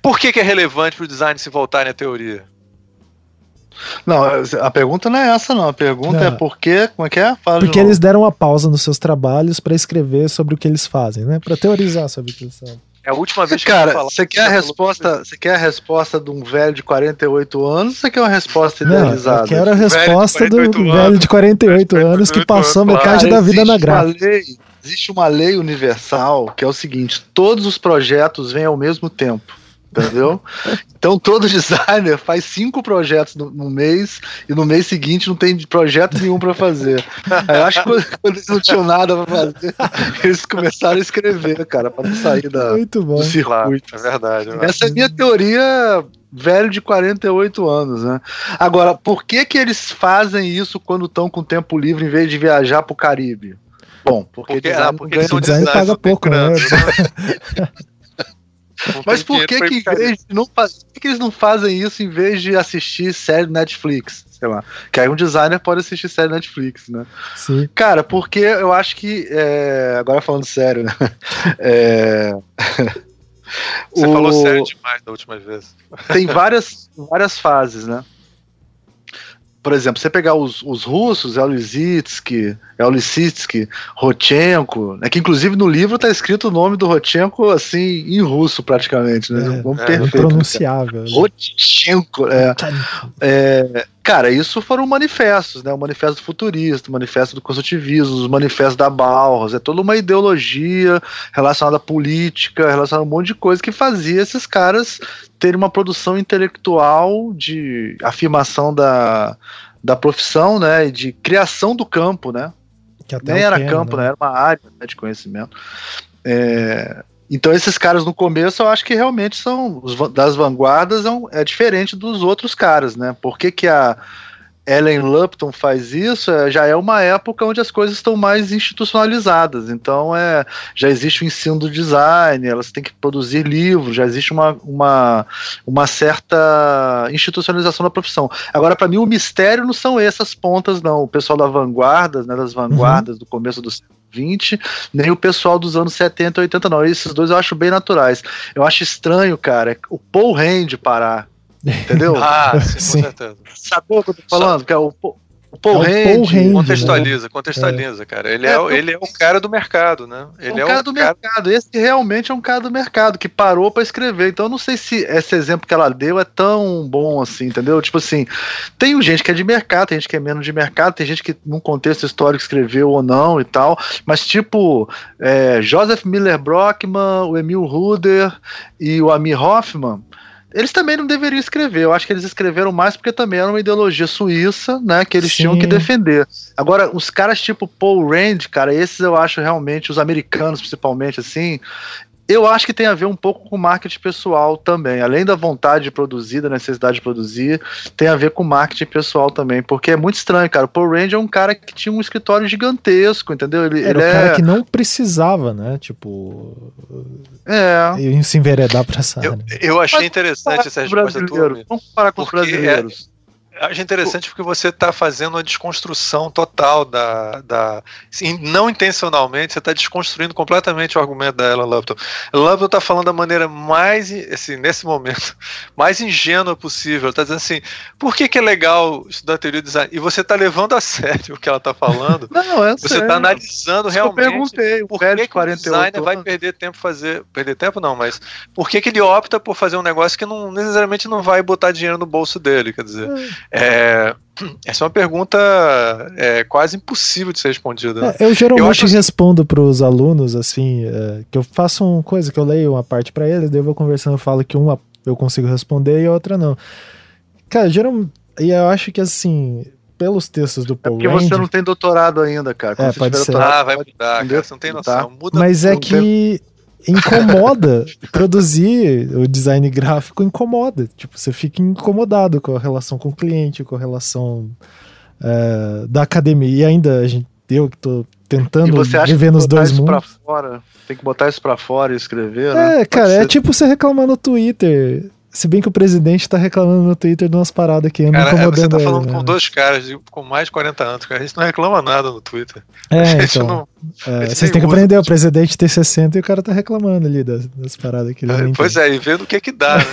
Speaker 3: por que, que é relevante para o design se voltarem à teoria?
Speaker 1: Não, a pergunta não é essa, não. A pergunta é não. é por que. Como é que é?
Speaker 2: Fala Porque eles deram uma pausa nos seus trabalhos para escrever sobre o que eles fazem, né? Para teorizar sobre o que eles fazem.
Speaker 3: É a última vez
Speaker 1: que Cara, você quer a resposta, você quer a resposta de um velho de 48 anos ou você quer uma resposta idealizada?
Speaker 2: Não, eu quero a resposta do velho de 48 anos que passou metade da vida na gráfica.
Speaker 1: Existe uma lei universal que é o seguinte: todos os projetos vêm ao mesmo tempo entendeu? Então todo designer (laughs) faz cinco projetos no, no, mês e no mês seguinte não tem projeto nenhum para fazer. Aí eu acho que quando, quando, eles não tinham nada para fazer, (laughs) eles começaram a escrever, cara, para não sair da,
Speaker 2: Muito bom. do
Speaker 3: circuito. é verdade.
Speaker 1: É Essa é a minha teoria velho de 48 anos, né? Agora, por que que eles fazem isso quando estão com tempo livre em vez de viajar para o Caribe? Bom, porque, porque,
Speaker 2: design, ah, porque design, design paga pouco, né? (laughs)
Speaker 1: Mas por que que, não faz, por que, que eles não fazem isso em vez de assistir série Netflix? Sei lá. Que aí um designer pode assistir série Netflix, né?
Speaker 2: Sim.
Speaker 1: Cara, porque eu acho que. É... Agora falando sério, né? É...
Speaker 3: Você (laughs) o... falou sério demais da última vez.
Speaker 1: Tem várias, várias fases, né? Por exemplo, você pegar os, os russos, Elisitsky, Elisitsky, Rotchenko, né, que inclusive no livro está escrito o nome do Rotchenko assim, em russo praticamente, né? É,
Speaker 2: um nome é, perfeito. Pronunciável. Né?
Speaker 1: Rotchenko, é, é, Cara, isso foram manifestos, né? O manifesto futurista, o manifesto do construtivismo, os manifestos da Bauhaus, é toda uma ideologia relacionada à política, relacionada a um monte de coisa que fazia esses caras terem uma produção intelectual de afirmação da, da profissão, né? E de criação do campo, né? Nem era campo, né? né? Era uma área né, de conhecimento. É, então esses caras no começo eu acho que realmente são os, das vanguardas é, é, diferente dos outros caras, né? Por que, que a Ellen Lupton faz isso? É, já é uma época onde as coisas estão mais institucionalizadas. Então é já existe o ensino do design, elas têm que produzir livros, já existe uma, uma, uma certa institucionalização da profissão. Agora para mim o mistério não são essas pontas não. O pessoal da vanguarda, né, das vanguardas uhum. do começo do 20, nem o pessoal dos anos 70 80 não. Esses dois eu acho bem naturais. Eu acho estranho, cara, o Paul Rand parar. Entendeu? (laughs)
Speaker 3: ah, sim, com certeza.
Speaker 1: Sacou o que eu tô falando? Que é o,
Speaker 3: o Paul, é o Paul Hand, contextualiza, né? contextualiza, é. cara. Ele é, é, ele é um cara do mercado, né? Ele
Speaker 1: é um cara do cara... mercado. Esse realmente é um cara do mercado que parou para escrever. Então eu não sei se esse exemplo que ela deu é tão bom assim, entendeu? Tipo assim, tem gente que é de mercado, tem gente que é menos de mercado, tem gente que num contexto histórico escreveu ou não e tal. Mas tipo, é, Joseph Miller Brockman, o Emil Ruder e o Amir Hoffman eles também não deveriam escrever. Eu acho que eles escreveram mais porque também era uma ideologia suíça, né? Que eles Sim. tinham que defender. Agora, os caras tipo Paul Rand, cara, esses eu acho realmente, os americanos principalmente, assim, eu acho que tem a ver um pouco com marketing pessoal também. Além da vontade de produzir, da necessidade de produzir, tem a ver com marketing pessoal também. Porque é muito estranho, cara. O Paul Rand é um cara que tinha um escritório gigantesco, entendeu?
Speaker 2: Ele, Era ele um cara é... que não precisava, né? Tipo. É. Se enveredar pra essa
Speaker 3: eu, Eu achei interessante essa resposta tua.
Speaker 1: Vamos comparar com os é brasileiros.
Speaker 3: É acho interessante porque você está fazendo uma desconstrução total da. da não intencionalmente, você está desconstruindo completamente o argumento da Ellen Lupton. Lupton está falando da maneira mais, assim, nesse momento, (laughs) mais ingênua possível. Está dizendo assim: por que, que é legal estudar teoria do design? E você está levando a (laughs) sério o que ela está falando.
Speaker 1: não, é
Speaker 3: Você está analisando realmente.
Speaker 1: Eu perguntei, o
Speaker 3: por que, que o designer vai perder tempo fazer. Perder tempo não, mas por que, que ele opta por fazer um negócio que não necessariamente não vai botar dinheiro no bolso dele? Quer dizer. É. É, (clears throat) essa é uma pergunta é, quase impossível de ser respondida. Né?
Speaker 2: É, eu geralmente eu respondo para os alunos assim, é, que eu faço uma coisa que eu leio uma parte para eles, daí eu vou conversando, eu falo que uma eu consigo responder e a outra não. Cara, geralmente. E eu acho que assim, pelos textos do Paul é
Speaker 1: porque
Speaker 2: Rand,
Speaker 1: você não tem doutorado ainda, cara.
Speaker 2: Quando é, pode ser.
Speaker 3: ah, vai mudar, cara, você não tem noção. Tá.
Speaker 2: Muda Mas é que incomoda (laughs) produzir o design gráfico incomoda. Tipo, você fica incomodado com a relação com o cliente, com a relação é, da academia. E ainda a gente, eu que tô tentando viver nos dois mundos.
Speaker 1: Fora, tem que botar isso pra fora e escrever, né?
Speaker 2: É, cara, é tipo você reclamar no Twitter. Se bem que o presidente tá reclamando no Twitter de umas paradas que andam incomodando
Speaker 3: Você tá falando ele, com né? dois caras de, com mais de 40 anos, cara. A gente não reclama nada no Twitter.
Speaker 2: É, (laughs) então. Não, é, vocês têm que aprender, o presidente tem 60 e o cara tá reclamando ali das, das paradas que ele é,
Speaker 3: Pois é, e vendo o que que dá, né?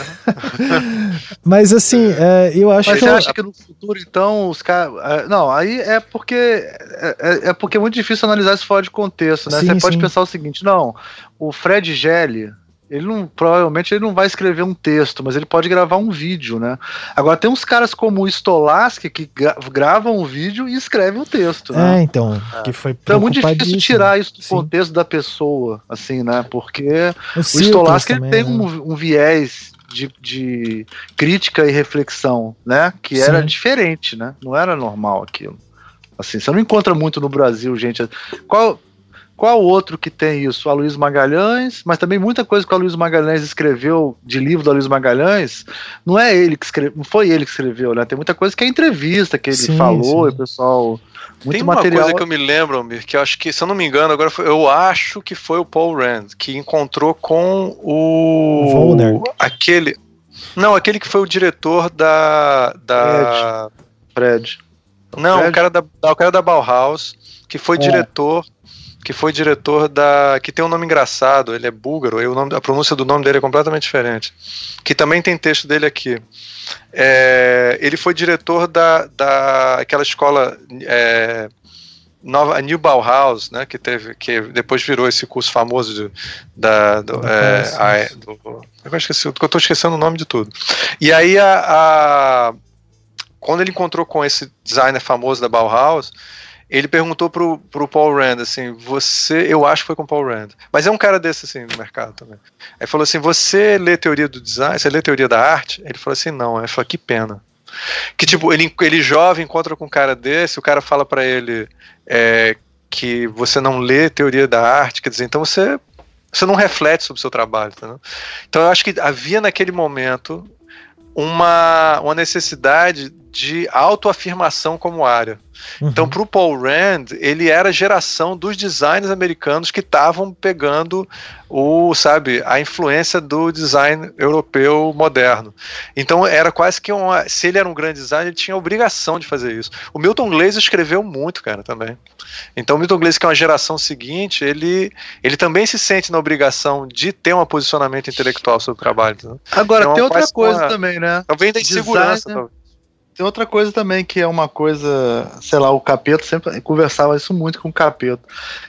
Speaker 3: (laughs)
Speaker 2: Mas assim, é, eu acho
Speaker 1: Mas que. Você acha que no futuro, então, os caras. É, não, aí é porque. É, é, é, porque é muito difícil analisar isso fora de contexto, né? Sim, você pode pensar o seguinte, não, o Fred Gelli ele não, provavelmente ele não vai escrever um texto, mas ele pode gravar um vídeo, né? Agora tem uns caras como o Stolasky que gra gravam um vídeo e escrevem um texto,
Speaker 2: né? É, então, é. que foi
Speaker 1: Então é muito difícil tirar isso do Sim. contexto da pessoa, assim, né? Porque o, o Stolasky também, tem né? um, um, viés de, de, crítica e reflexão, né? Que era Sim. diferente, né? Não era normal aquilo. Assim, você não encontra muito no Brasil, gente. Qual qual outro que tem isso? A Luiz Magalhães, mas também muita coisa que a Luiz Magalhães escreveu de livro da Luiz Magalhães, não é ele que escreveu, não foi ele que escreveu, né? Tem muita coisa que é entrevista que ele sim, falou, sim. e o pessoal muito
Speaker 3: Tem uma material... coisa que eu me lembro, Mir, que eu acho que, se eu não me engano, agora foi, eu acho que foi o Paul Rand que encontrou com o Volner. aquele não, aquele que foi o diretor da da
Speaker 1: Fred. Fred.
Speaker 3: Não, Fred? o cara da, o cara da Bauhaus, que foi é. diretor que foi diretor da. que tem um nome engraçado, ele é búlgaro, e o nome, a pronúncia do nome dele é completamente diferente. Que também tem texto dele aqui. É, ele foi diretor da, da aquela escola. É, Nova, a New Bauhaus, né, que teve, que depois virou esse curso famoso de, da, do, é, a, do, eu esqueci, eu estou esquecendo o nome de tudo. E aí a, a, quando ele encontrou com esse designer famoso da Bauhaus, ele perguntou pro, pro Paul Rand, assim, você, eu acho que foi com o Paul Rand, mas é um cara desse, assim, no mercado também. Aí falou assim, você lê teoria do design, você lê teoria da arte? Ele falou assim, não. Ele falou, que pena. Que, tipo, ele, ele jovem encontra com um cara desse, o cara fala para ele é, que você não lê teoria da arte, quer dizer, então você, você não reflete sobre o seu trabalho, entendeu? Então eu acho que havia naquele momento uma, uma necessidade de autoafirmação como área. Uhum. Então, para o Paul Rand, ele era a geração dos designers americanos que estavam pegando o, sabe, a influência do design europeu moderno. Então, era quase que uma. Se ele era um grande designer, ele tinha a obrigação de fazer isso. O Milton Glaser escreveu muito, cara, também. Então, o Milton Glaser, que é uma geração seguinte, ele, ele também se sente na obrigação de ter um posicionamento intelectual sobre o trabalho. Né?
Speaker 1: Agora, então, tem outra coisa uma, também, né?
Speaker 3: Talvez da insegurança. Design,
Speaker 1: tem outra coisa também que é uma coisa, sei lá, o Capeto sempre conversava isso muito com o Capeto,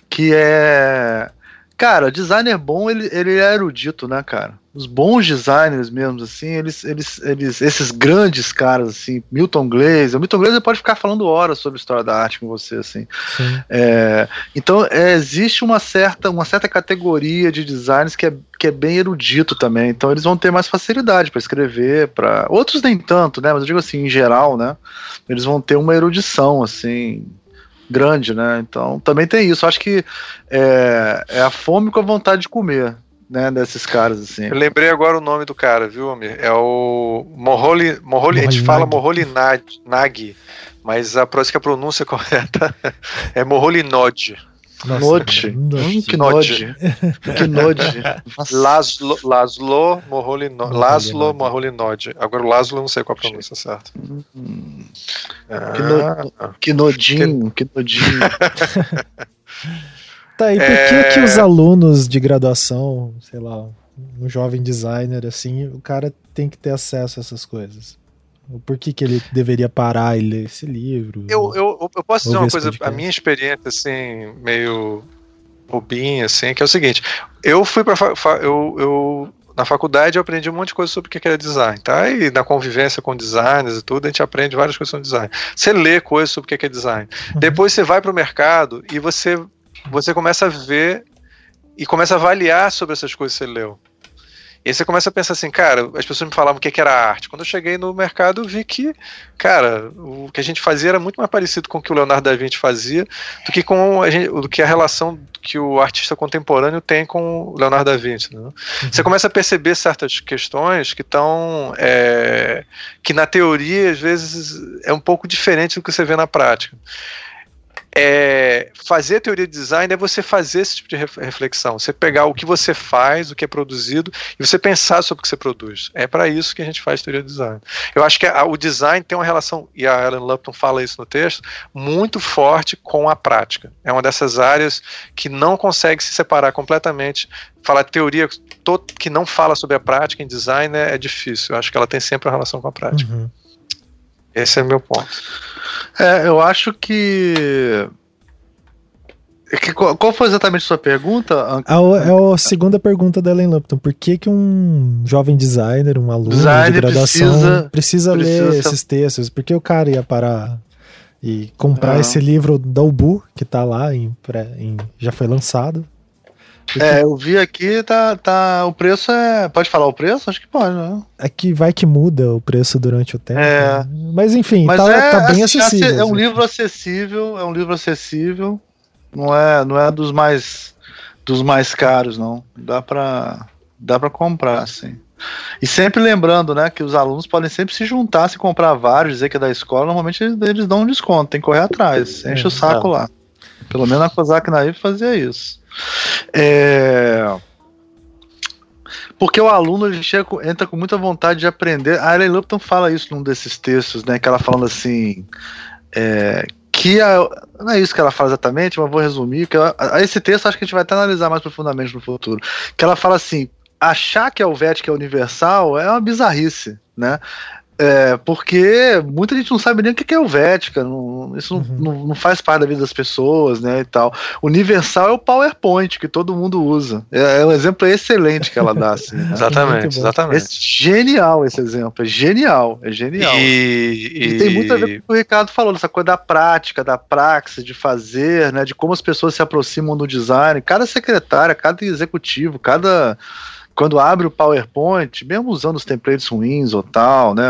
Speaker 1: que é. Cara, designer bom, ele, ele é erudito, né, cara? Os bons designers mesmo, assim, eles, eles, eles, esses grandes caras, assim, Milton Glaser, o Milton Glaser pode ficar falando horas sobre história da arte com você, assim. É, então, é, existe uma certa, uma certa categoria de designers que é, que é bem erudito também, então eles vão ter mais facilidade para escrever, para outros nem tanto, né, mas eu digo assim, em geral, né, eles vão ter uma erudição, assim, grande, né, então também tem isso, acho que é, é a fome com a vontade de comer, né, desses caras, assim.
Speaker 3: Eu lembrei agora o nome do cara, viu, Amir? É o Moholi, Moholi a gente fala Moholi Nag, mas a, que a pronúncia (laughs) correta é Moholi Nod.
Speaker 1: Nod. Hum, que Nod. que Nod. (laughs)
Speaker 3: Laszlo, Laszlo Moholinod. Laszlo Moholinod. Agora o Laszlo não sei qual a pronúncia certa. Hum.
Speaker 1: Ah. Que, no, que nodinho, que, que nodinho. (laughs)
Speaker 2: Tá, e por é... que que os alunos de graduação, sei lá, um jovem designer, assim, o cara tem que ter acesso a essas coisas? Por que, que ele deveria parar e ler esse livro?
Speaker 3: Eu, eu, eu posso dizer uma coisa, a minha experiência, assim, meio bobinha, assim, que é o seguinte, eu fui para eu, eu na faculdade eu aprendi um monte de coisa sobre o que era design, tá? E na convivência com designers e tudo, a gente aprende várias coisas sobre design. Você lê coisas sobre o que é design. Uhum. Depois você vai para o mercado e você você começa a ver e começa a avaliar sobre essas coisas que você leu. E aí você começa a pensar assim, cara, as pessoas me falavam o que era arte. Quando eu cheguei no mercado, eu vi que, cara, o que a gente fazia era muito mais parecido com o que o Leonardo da Vinci fazia do que com a, gente, do que a relação que o artista contemporâneo tem com o Leonardo da Vinci. Né? Uhum. Você começa a perceber certas questões que estão. É, que na teoria, às vezes, é um pouco diferente do que você vê na prática é, fazer teoria de design é você fazer esse tipo de reflexão. Você pegar o que você faz, o que é produzido, e você pensar sobre o que você produz. É para isso que a gente faz teoria de design. Eu acho que a, o design tem uma relação, e a Ellen Lupton fala isso no texto, muito forte com a prática. É uma dessas áreas que não consegue se separar completamente. Falar teoria que não fala sobre a prática em design é, é difícil. Eu acho que ela tem sempre uma relação com a prática. Uhum. Esse é o meu ponto.
Speaker 1: É, eu acho que. É qual foi exatamente a sua pergunta?
Speaker 2: A, é a segunda pergunta da Ellen Lupton. Por que, que um jovem designer, um aluno designer de graduação, precisa, precisa, precisa ler ser... esses textos? Por que o cara ia parar e comprar esse livro da Ubu, que tá lá, em, em, já foi lançado?
Speaker 1: É, eu vi aqui, tá, tá, o preço é. Pode falar o preço? Acho que pode, né?
Speaker 2: É que vai que muda o preço durante o tempo. É. Né? Mas enfim, Mas tá,
Speaker 1: é,
Speaker 2: tá bem acessível.
Speaker 1: É um assim. livro acessível, é um livro acessível. Não é, não é dos mais dos mais caros, não. Dá pra, dá pra comprar, assim. E sempre lembrando, né, que os alunos podem sempre se juntar, se comprar vários, dizer que é da escola, normalmente eles, eles dão um desconto, tem que correr atrás, enche é, o saco é. lá. Pelo menos a Kozak Naive fazia isso. É... Porque o aluno ele chega, entra com muita vontade de aprender. A Ellen Lupton fala isso num desses textos, né? Que ela falando assim. É, que a, não é isso que ela fala exatamente, mas vou resumir. Que ela, esse texto acho que a gente vai até analisar mais profundamente no futuro. Que ela fala assim: achar que a Helvética é universal é uma bizarrice, né? É, porque muita gente não sabe nem o que é Helvética, não, isso uhum. não, não, faz parte da vida das pessoas, né, e tal. Universal é o PowerPoint que todo mundo usa. É, é um exemplo excelente que ela dá, assim.
Speaker 3: Né? (laughs) exatamente, exatamente.
Speaker 1: genial esse exemplo, é genial, é genial. E, e... e, tem muito a ver com o que o Ricardo falou, dessa coisa da prática, da praxis, de fazer, né, de como as pessoas se aproximam do design. Cada secretária, cada executivo, cada quando abre o PowerPoint, mesmo usando os templates ruins ou tal, né?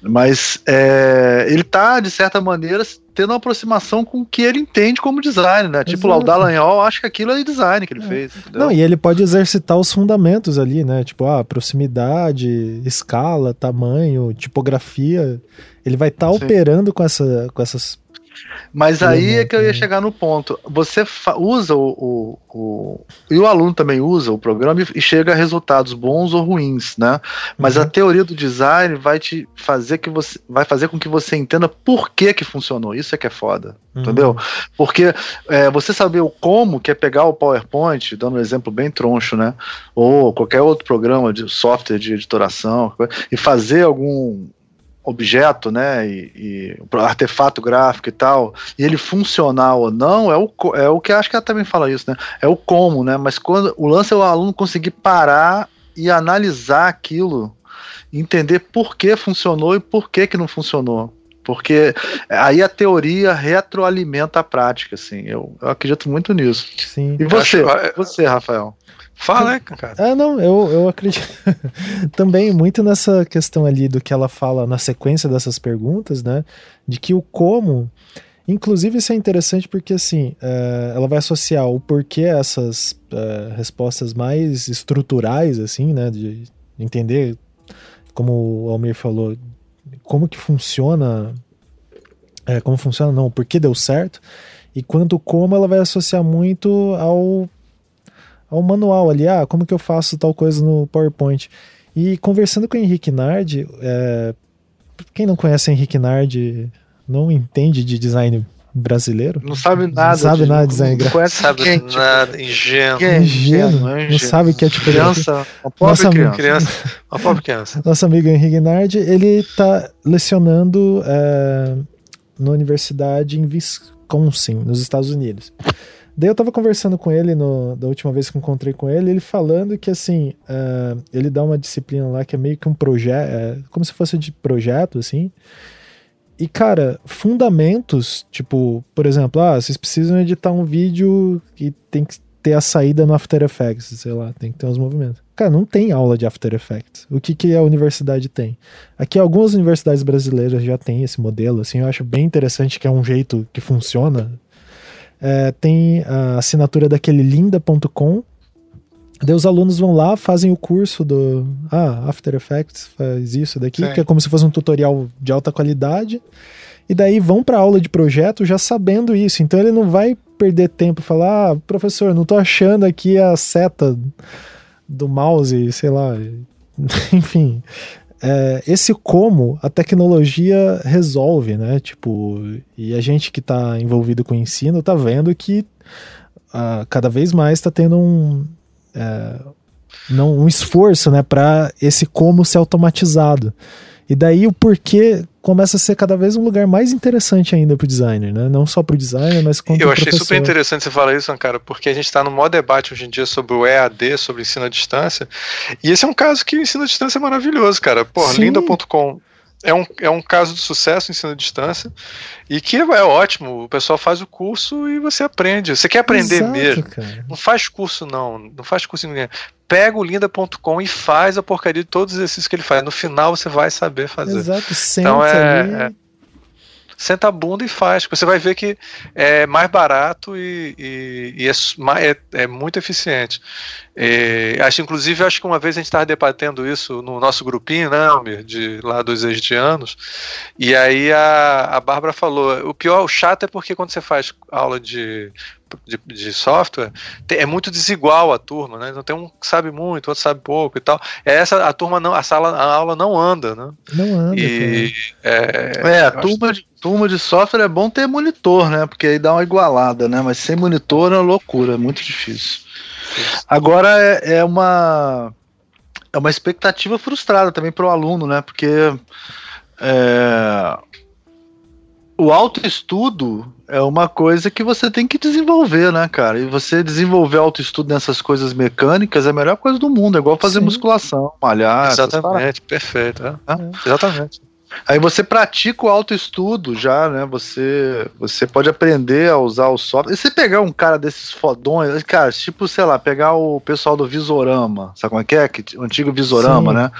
Speaker 1: Mas é, ele tá, de certa maneira, tendo uma aproximação com o que ele entende como design, né? Tipo, lá, o Dallagnol, acho que aquilo é design que ele é. fez.
Speaker 2: Entendeu? Não, e ele pode exercitar os fundamentos ali, né? Tipo, ah, proximidade, escala, tamanho, tipografia. Ele vai estar tá operando com, essa, com essas
Speaker 1: mas aí é que eu ia chegar no ponto. Você usa o, o, o, E o aluno também usa o programa e chega a resultados bons ou ruins, né? Mas uhum. a teoria do design vai te fazer que você. Vai fazer com que você entenda por que que funcionou. Isso é que é foda. Uhum. Entendeu? Porque é, você saber o como, que é pegar o PowerPoint, dando um exemplo bem troncho, né? Ou qualquer outro programa de software de editoração, e fazer algum objeto, né, e, e artefato gráfico e tal, e ele funcionar ou não, é o, é o que acho que ela também fala isso, né, é o como, né, mas quando o lance é o aluno conseguir parar e analisar aquilo, entender por que funcionou e por que que não funcionou, porque aí a teoria retroalimenta a prática, assim, eu, eu acredito muito nisso.
Speaker 2: Sim.
Speaker 1: E você, acho, você, Rafael?
Speaker 3: Fala, né, cara?
Speaker 2: Ah, não, eu, eu acredito (laughs) também muito nessa questão ali do que ela fala na sequência dessas perguntas, né? De que o como. Inclusive, isso é interessante porque, assim, uh, ela vai associar o porquê essas uh, respostas mais estruturais, assim, né? De entender, como o Almir falou, como que funciona. É, como funciona, não, o porquê deu certo. E quanto como ela vai associar muito ao ao manual ali, ah, como que eu faço tal coisa no PowerPoint. E conversando com o Henrique Nardi, é, quem não conhece o Henrique Nardi não entende de design brasileiro.
Speaker 1: Não sabe nada.
Speaker 2: Não sabe de, nada de design gráfico.
Speaker 3: Não sabe quem, nada, ingênuo.
Speaker 2: Quem é ingênuo, ingênuo, é Não sabe que é tipo...
Speaker 1: Criança, uma pobre nossa, criança. criança. Uma pobre criança.
Speaker 2: Nosso amigo Henrique Nardi, ele está lecionando é, na universidade em Wisconsin, nos Estados Unidos. Daí eu tava conversando com ele no, da última vez que encontrei com ele, ele falando que assim, uh, ele dá uma disciplina lá que é meio que um projeto, é, como se fosse de projeto, assim. E, cara, fundamentos, tipo, por exemplo, ah, vocês precisam editar um vídeo que tem que ter a saída no After Effects, sei lá, tem que ter uns movimentos. Cara, não tem aula de After Effects. O que, que a universidade tem? Aqui algumas universidades brasileiras já têm esse modelo, assim, eu acho bem interessante que é um jeito que funciona. É, tem a assinatura daquele linda.com, Daí os alunos vão lá, fazem o curso do ah, After Effects, faz isso daqui, Sim. que é como se fosse um tutorial de alta qualidade. E daí vão para aula de projeto já sabendo isso. Então ele não vai perder tempo e falar: "Ah, professor, não tô achando aqui a seta do mouse, sei lá". (laughs) Enfim, é, esse como a tecnologia resolve, né? Tipo, e a gente que está envolvido com o ensino tá vendo que uh, cada vez mais está tendo um, é, não, um esforço né, para esse como ser automatizado. E daí o porquê começa a ser cada vez um lugar mais interessante ainda para o designer, né? Não só para o designer, mas como
Speaker 3: Eu achei super interessante você falar isso, cara, porque a gente está no maior debate hoje em dia sobre o EAD, sobre ensino à distância. E esse é um caso que o ensino à distância é maravilhoso, cara. Pô, linda.com é um, é um caso de sucesso ensino à distância e que é ótimo. O pessoal faz o curso e você aprende. Você quer aprender Exato, mesmo. Cara. Não faz curso, não. Não faz curso em ninguém. Pega o linda.com e faz a porcaria de todos os exercícios que ele faz. No final você vai saber fazer.
Speaker 2: Exato, senta então é, ali.
Speaker 3: É, senta a bunda e faz. Você vai ver que é mais barato e, e, e é, é, é, muito eficiente. E, acho, inclusive, acho que uma vez a gente estava debatendo isso no nosso grupinho, né, Almir, de lá dos ex-anos, e aí a, a Bárbara falou, o pior, o chato é porque quando você faz aula de de, de, software é muito desigual a turma, né? Então tem um que sabe muito, outro sabe pouco e tal. É essa a turma não, a sala, a aula não anda, né?
Speaker 2: Não anda.
Speaker 1: E, é, é, a turma de, turma de software é bom ter monitor, né? Porque aí dá uma igualada, né? Mas sem monitor é loucura, é muito difícil. Agora é, é uma é uma expectativa frustrada também para o aluno, né? Porque é, o autoestudo é uma coisa que você tem que desenvolver, né, cara? E você desenvolver autoestudo nessas coisas mecânicas é a melhor coisa do mundo. É igual fazer Sim. musculação, malhar.
Speaker 3: Exatamente, perfeito. É. É. Exatamente.
Speaker 1: Aí você pratica o autoestudo já, né? Você, você pode aprender a usar o software. E você pegar um cara desses fodões, cara, tipo, sei lá, pegar o pessoal do Visorama, sabe como é que é? O antigo Visorama, Sim. né?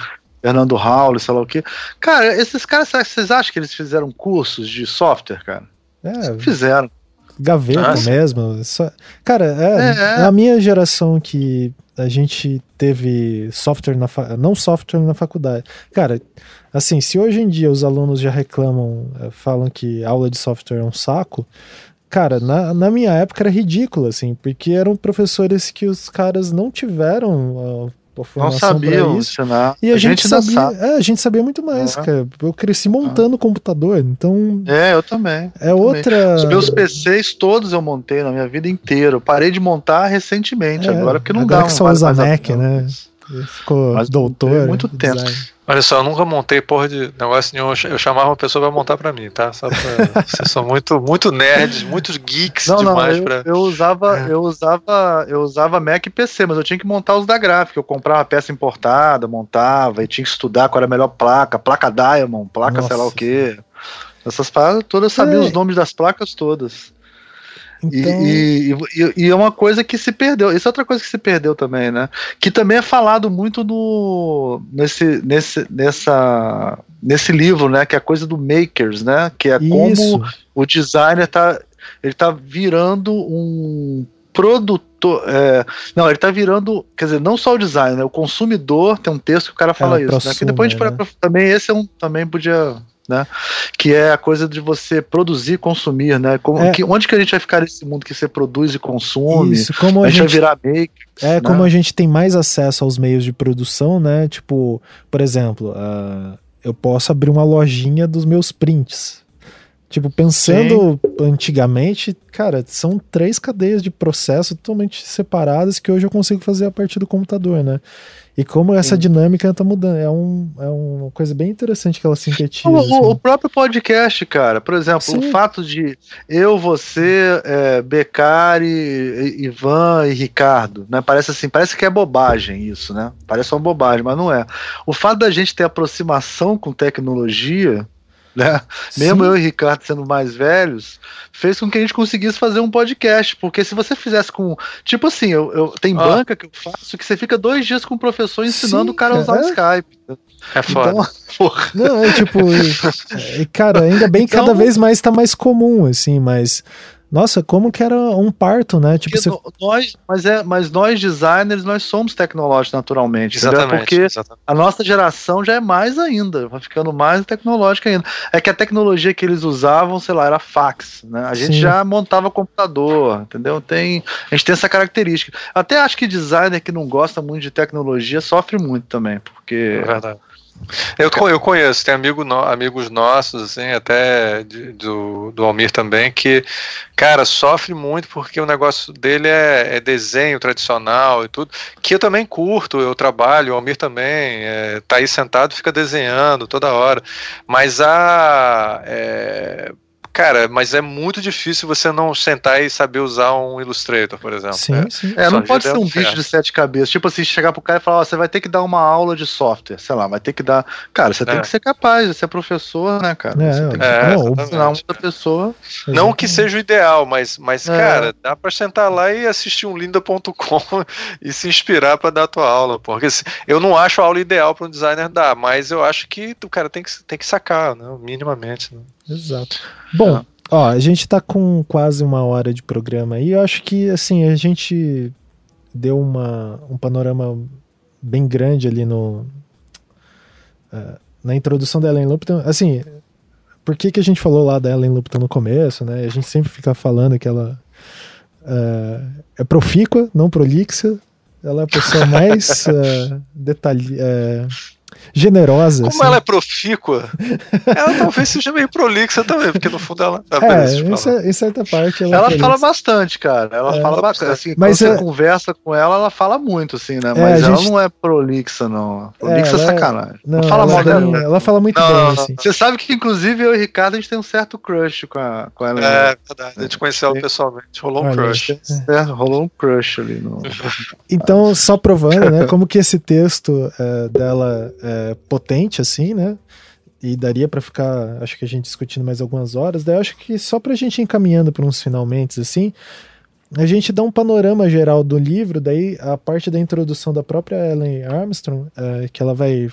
Speaker 1: Fernando Raul, sei lá o quê. Cara, esses caras, vocês acham que eles fizeram cursos de software, cara?
Speaker 2: É,
Speaker 1: fizeram.
Speaker 2: Gaveta Nossa. mesmo. Só... Cara, é, é, é, a minha geração que a gente teve software na fa... não software na faculdade. Cara, assim, se hoje em dia os alunos já reclamam, eh, falam que aula de software é um saco, cara, na, na minha época era ridículo, assim, porque eram professores que os caras não tiveram
Speaker 1: não sabiam ensinar.
Speaker 2: E a, a gente, gente sabia, é, a gente sabia muito mais, é. cara. Eu cresci montando é. computador, então.
Speaker 1: É, eu também.
Speaker 2: É eu outra. Também.
Speaker 1: Os meus PCs todos eu montei na minha vida inteira. Eu parei de montar recentemente é, agora, porque não agora dá.
Speaker 2: que só usa Mac, né? Ficou
Speaker 1: Mas
Speaker 2: doutor.
Speaker 1: Muito tempo.
Speaker 3: Design. Olha só, eu nunca montei porra de negócio nenhum. Eu chamava uma pessoa pra montar pra mim, tá? Só pra... (laughs) Vocês são muito, muito nerds, muitos geeks não, demais
Speaker 1: não, eu,
Speaker 3: pra.
Speaker 1: Eu usava, é. eu usava, eu usava Mac e PC, mas eu tinha que montar os da gráfica. Eu comprava peça importada, montava, e tinha que estudar qual era a melhor placa, placa Diamond, placa Nossa. sei lá o quê. Essas paradas todas eu sabia é. os nomes das placas todas. Então... E, e, é uma coisa que se perdeu. Isso é outra coisa que se perdeu também, né? Que também é falado muito no, nesse, nesse, nessa, nesse livro, né? Que é a coisa do makers, né? Que é Isso. como o designer tá, ele tá virando um produtor. É, não, ele tá virando. Quer dizer, não só o designer, né, o consumidor. Tem um texto que o cara fala é, isso. Né, que depois a gente né? também esse é um, também podia né? Que é a coisa de você produzir e consumir, né? Como, é. que, onde que a gente vai ficar nesse mundo que você produz e consome?
Speaker 2: Isso, como a,
Speaker 1: a
Speaker 2: gente,
Speaker 1: vai virar maker.
Speaker 2: É, né? como a gente tem mais acesso aos meios de produção, né? Tipo, por exemplo, uh, eu posso abrir uma lojinha dos meus prints. Tipo, pensando Sim. antigamente, cara, são três cadeias de processo totalmente separadas que hoje eu consigo fazer a partir do computador, né? E como essa Sim. dinâmica está mudando. É, um, é uma coisa bem interessante que ela sintetiza. O,
Speaker 1: assim. o próprio podcast, cara. Por exemplo, Sim. o fato de eu, você, é, Becari, Ivan e Ricardo, né? Parece assim, parece que é bobagem isso, né? Parece uma bobagem, mas não é. O fato da gente ter aproximação com tecnologia né? Mesmo eu e o Ricardo sendo mais velhos, fez com que a gente conseguisse fazer um podcast. Porque se você fizesse com. Tipo assim, eu, eu tem ah. banca que eu faço que você fica dois dias com o professor ensinando Sim, o cara a usar o Skype.
Speaker 3: É foda. Então, (laughs)
Speaker 2: porra. Não, é tipo. (laughs) É, cara, ainda bem que então, cada vez mais tá mais comum, assim, mas nossa, como que era um parto, né? Tipo, você...
Speaker 1: nós, mas, é, mas nós designers, nós somos tecnológicos naturalmente. Exatamente. Porque exatamente. a nossa geração já é mais ainda, vai ficando mais tecnológica ainda. É que a tecnologia que eles usavam, sei lá, era fax, né? A gente Sim. já montava computador, entendeu? Tem, a gente tem essa característica. Até acho que designer que não gosta muito de tecnologia sofre muito também, porque...
Speaker 3: É verdade eu, eu conheço, tem amigo no, amigos nossos, assim, até de, do, do Almir também, que, cara, sofre muito porque o negócio dele é, é, desenho tradicional e tudo, que eu também curto, eu trabalho, o Almir também, é, tá aí sentado fica desenhando toda hora, mas a. É, Cara, mas é muito difícil você não sentar e saber usar um Illustrator, por exemplo.
Speaker 1: Sim, é. sim. É, não pode ser um bicho de sete cabeças. Tipo assim, chegar pro cara e falar, ó, você vai ter que dar uma aula de software, sei lá, vai ter que dar. Cara, você é. tem que ser capaz, você é professor, né, cara? É, você tem que é, não, ensinar outra pessoa.
Speaker 3: Não que seja o ideal, mas, mas é. cara, dá pra sentar lá e assistir um linda.com (laughs) e se inspirar para dar a tua aula. Porque eu não acho a aula ideal para um designer dar, mas eu acho que o cara tem que, tem que sacar, né, minimamente. Né?
Speaker 2: Exato. Bom, é. ó, a gente tá com quase uma hora de programa aí. Eu acho que, assim, a gente deu uma, um panorama bem grande ali no. Uh, na introdução da Ellen Lupton. Assim, por que, que a gente falou lá da Ellen Lupton no começo, né? A gente sempre fica falando que ela uh, é profícua, não prolixa. Ela é a pessoa mais uh, (laughs) detalhe, uh, generosa.
Speaker 3: Como assim. ela é profícua, ela talvez seja meio prolixa também, porque no fundo ela.
Speaker 2: Tá é, isso, em certa parte.
Speaker 1: Ela, ela fala bastante, cara. Ela é, fala bastante. Assim, mas quando é... você conversa com ela, ela fala muito, assim, né? É, mas ela gente... não é prolixa, não. Prolixa é, é sacanagem.
Speaker 2: Não, não fala mal dela. Ela fala muito não, bem, não, assim.
Speaker 1: Você sabe que, inclusive, eu e o Ricardo, a gente tem um certo crush com, a, com ela.
Speaker 3: É, verdade. A gente conheceu ela pessoalmente. Rolou um crush.
Speaker 1: É, rolou um crush ali. No...
Speaker 2: Então, só provando, né, (laughs) como que esse texto é, dela é, potente, assim, né? E daria para ficar, acho que a gente discutindo mais algumas horas. Daí acho que só pra gente encaminhando para uns finalmente, assim, a gente dá um panorama geral do livro, daí a parte da introdução da própria Ellen Armstrong, é, que ela vai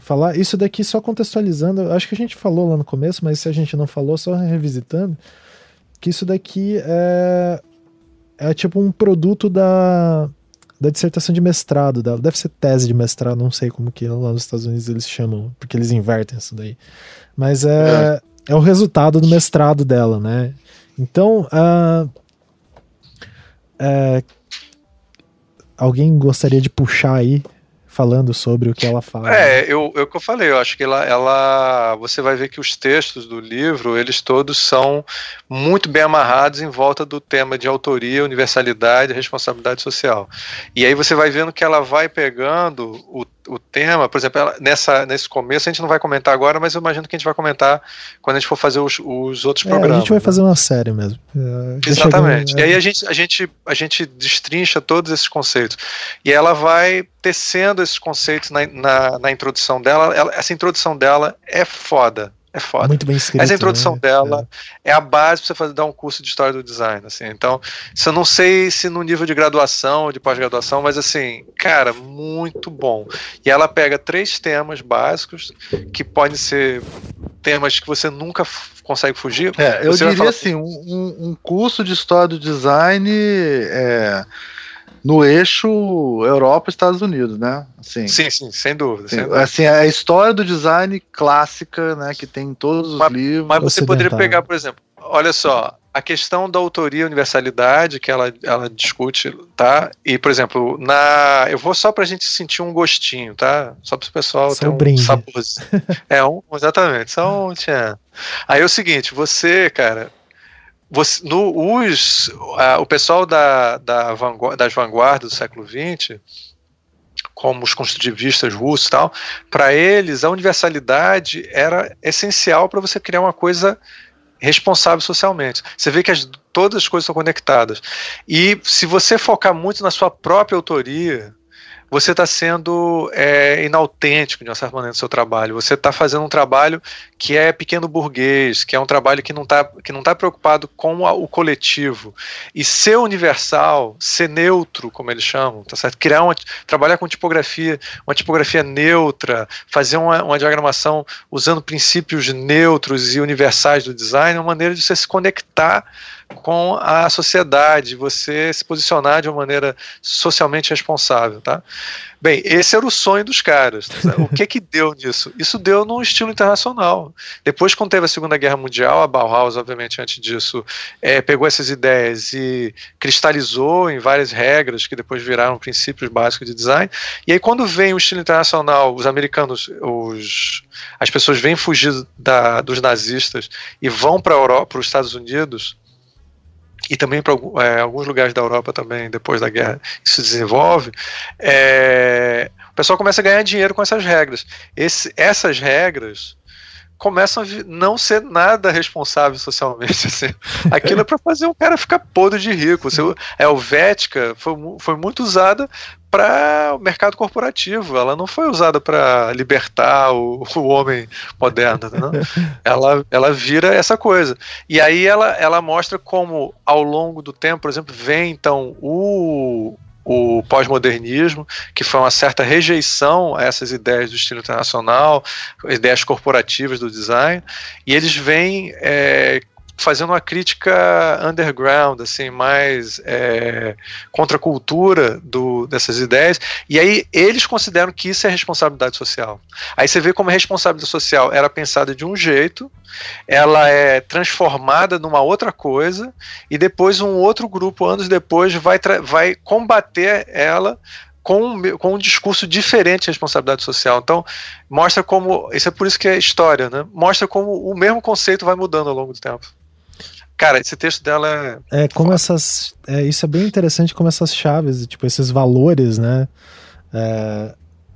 Speaker 2: falar, isso daqui só contextualizando, acho que a gente falou lá no começo, mas se a gente não falou, só revisitando, que isso daqui é, é tipo um produto da, da dissertação de mestrado dela. Deve ser tese de mestrado, não sei como que lá nos Estados Unidos eles chamam, porque eles invertem isso daí. Mas é, é. é o resultado do mestrado dela, né? Então, uh, alguém gostaria de puxar aí falando sobre o que ela fala.
Speaker 3: É, eu, eu que eu falei, eu acho que ela, ela, você vai ver que os textos do livro, eles todos são muito bem amarrados em volta do tema de autoria, universalidade responsabilidade social. E aí você vai vendo que ela vai pegando o o tema, por exemplo, ela, nessa, nesse começo, a gente não vai comentar agora, mas eu imagino que a gente vai comentar quando a gente for fazer os, os outros é, programas.
Speaker 2: A gente vai né? fazer uma série mesmo.
Speaker 3: É, Exatamente. E aí a gente, a, gente, a gente destrincha todos esses conceitos. E ela vai tecendo esses conceitos na, na, na introdução dela. Ela, essa introdução dela é foda é foda.
Speaker 2: Muito bem escrito.
Speaker 3: Mas a introdução né? dela é. é. a base para você fazer, dar um curso de história do design. Assim. Então, se eu não sei se no nível de graduação ou de pós-graduação, mas assim, cara, muito bom. E ela pega três temas básicos que podem ser temas que você nunca consegue fugir.
Speaker 1: É, eu diria assim, um, um curso de história do design é no eixo Europa Estados Unidos, né?
Speaker 3: Assim, sim, sim, sem dúvida, sem
Speaker 1: dúvida. Assim, é a história do design clássica, né, que tem em todos os
Speaker 3: mas,
Speaker 1: livros.
Speaker 3: Mas você poderia pegar, por exemplo, olha só, a questão da autoria e universalidade que ela, ela discute, tá? E, por exemplo, na eu vou só pra gente sentir um gostinho, tá? Só para o pessoal só ter um brinde. saborzinho. (laughs) é, um, exatamente, só um tchan. Aí é o seguinte, você, cara, você, no, os, a, o pessoal da, da vangu das vanguardas do século XX, como os construtivistas russos e tal, para eles a universalidade era essencial para você criar uma coisa responsável socialmente. Você vê que as, todas as coisas são conectadas. E se você focar muito na sua própria autoria, você está sendo é, inautêntico de uma certa maneira no seu trabalho. Você está fazendo um trabalho que é pequeno burguês, que é um trabalho que não está tá preocupado com a, o coletivo. E ser universal, ser neutro, como eles chamam, tá certo? Criar uma, trabalhar com tipografia, uma tipografia neutra, fazer uma, uma diagramação usando princípios neutros e universais do design, é uma maneira de você se conectar com a sociedade, você se posicionar de uma maneira socialmente responsável, tá? Bem, esse era o sonho dos caras. Tá? O que que deu nisso? Isso deu num estilo internacional. Depois, quando teve a Segunda Guerra Mundial, a Bauhaus, obviamente, antes disso, é, pegou essas ideias e cristalizou em várias regras que depois viraram princípios básicos de design. E aí, quando vem o estilo internacional, os americanos, os, as pessoas vêm fugir da, dos nazistas e vão para a Europa, para os Estados Unidos, e também para é, alguns lugares da Europa também, depois da guerra, isso se desenvolve, é, o pessoal começa a ganhar dinheiro com essas regras. Esse, essas regras começam a não ser nada responsável socialmente. (laughs) Assim. Aquilo é para fazer um cara ficar podre de rico. A Helvética foi, foi muito usada para o mercado corporativo. Ela não foi usada para libertar o, (laughs) o, homem moderno. Né? (laughs) ela, ela vira essa coisa. E aí ela, ela mostra como, ao longo do tempo, por exemplo, vem então o, o pós-modernismo, que foi uma certa rejeição a essas ideias do estilo internacional, ideias corporativas do design, e eles vêm é, fazendo uma crítica underground, assim, mais é, contra a cultura do, dessas ideias, e aí eles consideram que isso é responsabilidade social. Aí você vê como a responsabilidade social era pensada de um jeito, ela é transformada numa outra coisa, e depois um outro grupo, anos depois, vai, vai combater ela com, com um discurso diferente de responsabilidade social. Então, mostra como. Isso é por isso que é história, né? Mostra como o mesmo conceito vai mudando ao longo do tempo. Cara, esse texto dela
Speaker 2: é. É, como essas. É, isso é bem interessante, como essas chaves, tipo, esses valores, né? É,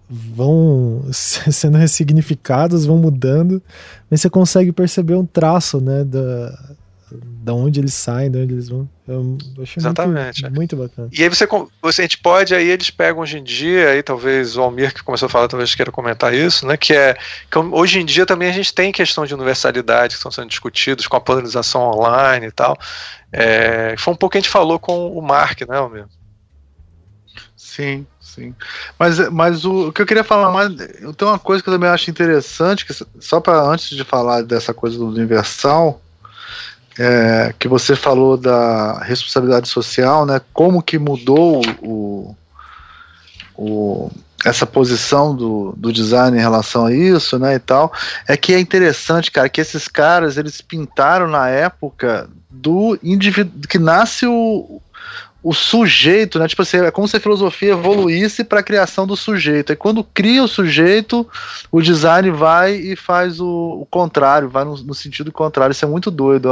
Speaker 2: vão (laughs) sendo ressignificados, vão mudando, mas você consegue perceber um traço, né? Da, da onde eles saem, de onde eles vão. Eu achei Exatamente. Muito, muito bacana.
Speaker 3: E aí você, você, a gente pode, aí eles pegam hoje em dia, aí talvez o Almir que começou a falar, talvez queira comentar isso, né? Que é que hoje em dia também a gente tem questão de universalidade que estão sendo discutidos com a polarização online e tal. É, foi um pouco que a gente falou com o Mark, né, Almir?
Speaker 1: Sim, sim. Mas, mas o, o, que eu queria falar mais, tem uma coisa que eu também acho interessante, que só para antes de falar dessa coisa do universal, é, que você falou da responsabilidade social, né? Como que mudou o, o, essa posição do, do design em relação a isso, né? E tal, é que é interessante, cara, que esses caras eles pintaram na época do indivíduo que nasce o, o sujeito, né? Tipo assim, é como se a filosofia evoluísse para a criação do sujeito. E quando cria o sujeito, o design vai e faz o, o contrário, vai no, no, sentido contrário. Isso é muito doido.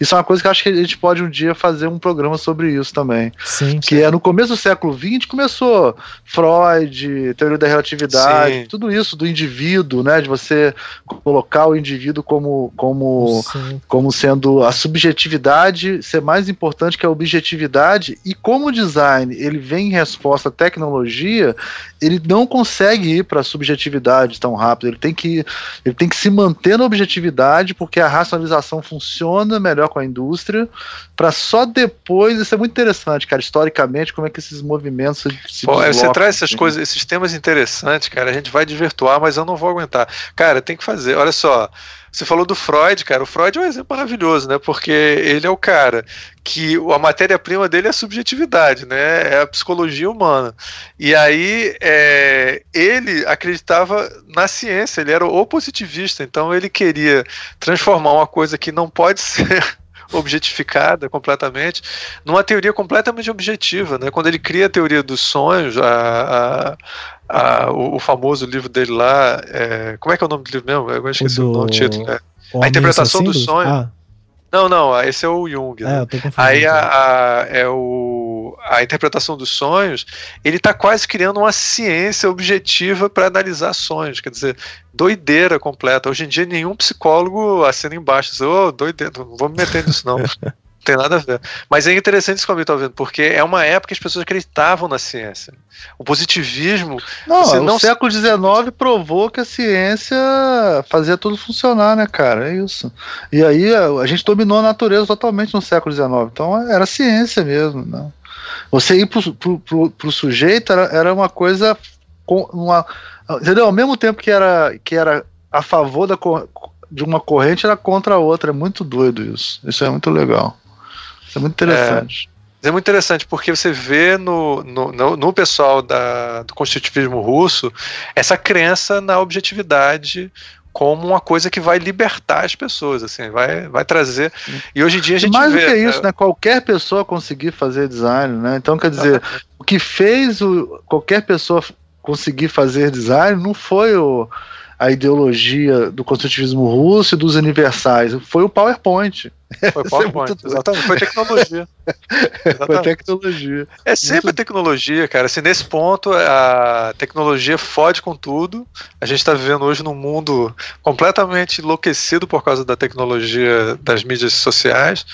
Speaker 1: Isso é uma coisa que acho que a gente pode um dia fazer um programa sobre isso também. Sim, que sim. é no começo do século XX começou Freud, teoria da relatividade, sim. tudo isso do indivíduo, né? De você colocar o indivíduo como, como, como sendo a subjetividade ser mais importante que a objetividade e como o design ele vem em resposta à tecnologia, ele não consegue ir para a subjetividade tão rápido. Ele tem que ele tem que se manter na objetividade porque a racionalização funciona melhor com a indústria para só depois. Isso é muito interessante, cara. Historicamente, como é que esses movimentos se, se
Speaker 3: Pô, Você traz essas assim. coisas, esses temas interessantes, cara. A gente vai desvirtuar, mas eu não vou aguentar. Cara, tem que fazer. Olha só. Você falou do Freud, cara. O Freud é um exemplo maravilhoso, né? Porque ele é o cara que a matéria-prima dele é a subjetividade, né? É a psicologia humana. E aí é, ele acreditava na ciência, ele era o positivista, então ele queria transformar uma coisa que não pode (laughs) ser objetificada completamente, numa teoria completamente objetiva. Né? Quando ele cria a teoria dos sonhos, a, a, a, o, o, famoso livro dele lá, é, como é que é o nome do livro mesmo? Eu esqueci o, do... o nome, título. Né? A interpretação do sonho. Ah. Não, não, esse é o Jung. Né? É, Aí a, a, é o, a interpretação dos sonhos, ele está quase criando uma ciência objetiva para analisar sonhos. Quer dizer, doideira completa. Hoje em dia nenhum psicólogo assina embaixo, diz, oh, doideira, não vou me meter nisso não. (laughs) tem nada a ver. Mas é interessante isso que eu estou vendo, porque é uma época que as pessoas acreditavam na ciência. O positivismo.
Speaker 1: Não, não... o século XIX provou que a ciência fazia tudo funcionar, né, cara? É isso. E aí a, gente dominou a natureza totalmente no século XIX. Então era ciência mesmo. Né? Você ir pro, pro, pro, pro sujeito era, era uma coisa. Com uma, entendeu? Ao mesmo tempo que era, que era a favor da, de uma corrente, era contra a outra. É muito doido isso. Isso é muito legal. Isso é muito interessante.
Speaker 3: É, é muito interessante porque você vê no, no, no, no pessoal da, do constitutivismo russo essa crença na objetividade como uma coisa que vai libertar as pessoas, assim, vai, vai trazer. E hoje em dia a gente
Speaker 1: mais
Speaker 3: vê,
Speaker 1: do que isso, né? Qualquer pessoa conseguir fazer design, né? Então quer dizer, o que fez o, qualquer pessoa conseguir fazer design não foi o a ideologia do construtivismo russo e dos universais. Foi o PowerPoint.
Speaker 3: Foi o (laughs) PowerPoint, é exatamente. Foi tecnologia. (laughs)
Speaker 1: Exatamente. Foi tecnologia.
Speaker 3: É sempre muito... tecnologia, cara. Assim, nesse ponto, a tecnologia fode com tudo. A gente está vivendo hoje num mundo completamente enlouquecido por causa da tecnologia das mídias sociais.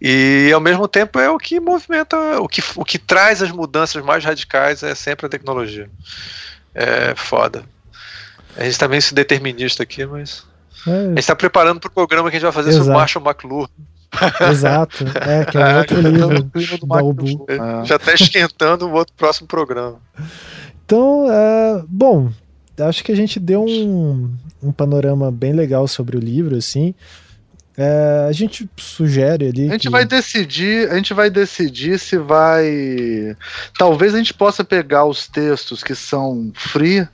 Speaker 3: E, ao mesmo tempo, é o que movimenta, o que, o que traz as mudanças mais radicais é sempre a tecnologia. É foda. A gente tá meio determinista aqui, mas. É. A gente tá preparando pro programa que a gente vai fazer Exato. sobre Marshall McLuhan.
Speaker 2: Exato, é, que é (laughs) um outro livro do da Ubu.
Speaker 3: É. Já tá esquentando o outro próximo programa.
Speaker 2: Então, é, bom, acho que a gente deu um, um panorama bem legal sobre o livro, assim. É, a gente sugere ali.
Speaker 1: A gente que... vai decidir, a gente vai decidir se vai. Talvez a gente possa pegar os textos que são free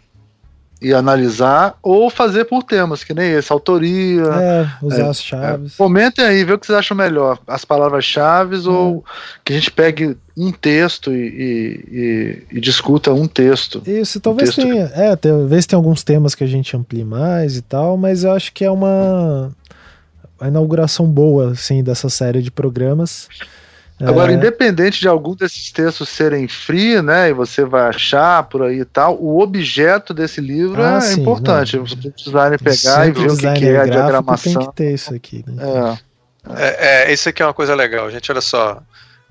Speaker 1: e analisar, ou fazer por temas, que nem esse, autoria.
Speaker 2: É, usar é, as chaves.
Speaker 1: É. Comentem aí, vê o que vocês acham melhor, as palavras-chave é. ou que a gente pegue um texto e, e, e, discuta um texto.
Speaker 2: Isso, talvez um texto tenha, é, talvez tenha alguns temas que a gente amplie mais e tal, mas eu acho que é uma inauguração boa, assim, dessa série de programas.
Speaker 1: Agora, é... independente de algum desses textos serem free, né, e você vai achar por aí e tal, o objeto desse livro ah, é sim, importante. Não. Você designer pegar e ver o que, que é a diagramação.
Speaker 2: Tem que ter isso aqui.
Speaker 3: Né? É. É, é, isso aqui é uma coisa legal, gente. Olha só.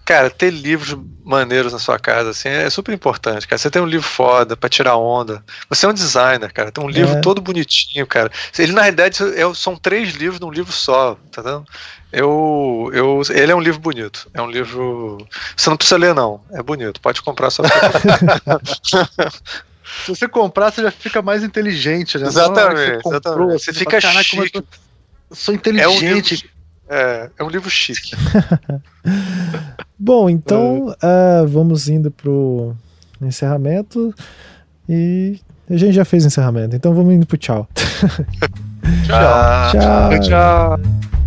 Speaker 3: Cara, ter livros maneiros na sua casa, assim, é super importante, cara. Você tem um livro foda pra tirar onda. Você é um designer, cara. Tem um livro é. todo bonitinho, cara. Ele, na realidade, é, são três livros num livro só, tá vendo? Eu, eu, ele é um livro bonito. É um livro. Você não precisa ler, não. É bonito. Pode comprar só. (laughs)
Speaker 1: Se você comprar, você já fica mais inteligente. Né?
Speaker 3: Exatamente. Você, comprou, exatamente. você fica fala, chique. Eu
Speaker 1: sou inteligente.
Speaker 3: É, é um livro chique. (laughs)
Speaker 2: Bom, então uh, vamos indo pro encerramento e a gente já fez o encerramento, então vamos indo pro tchau. (laughs)
Speaker 3: tchau. Tchau. tchau. tchau.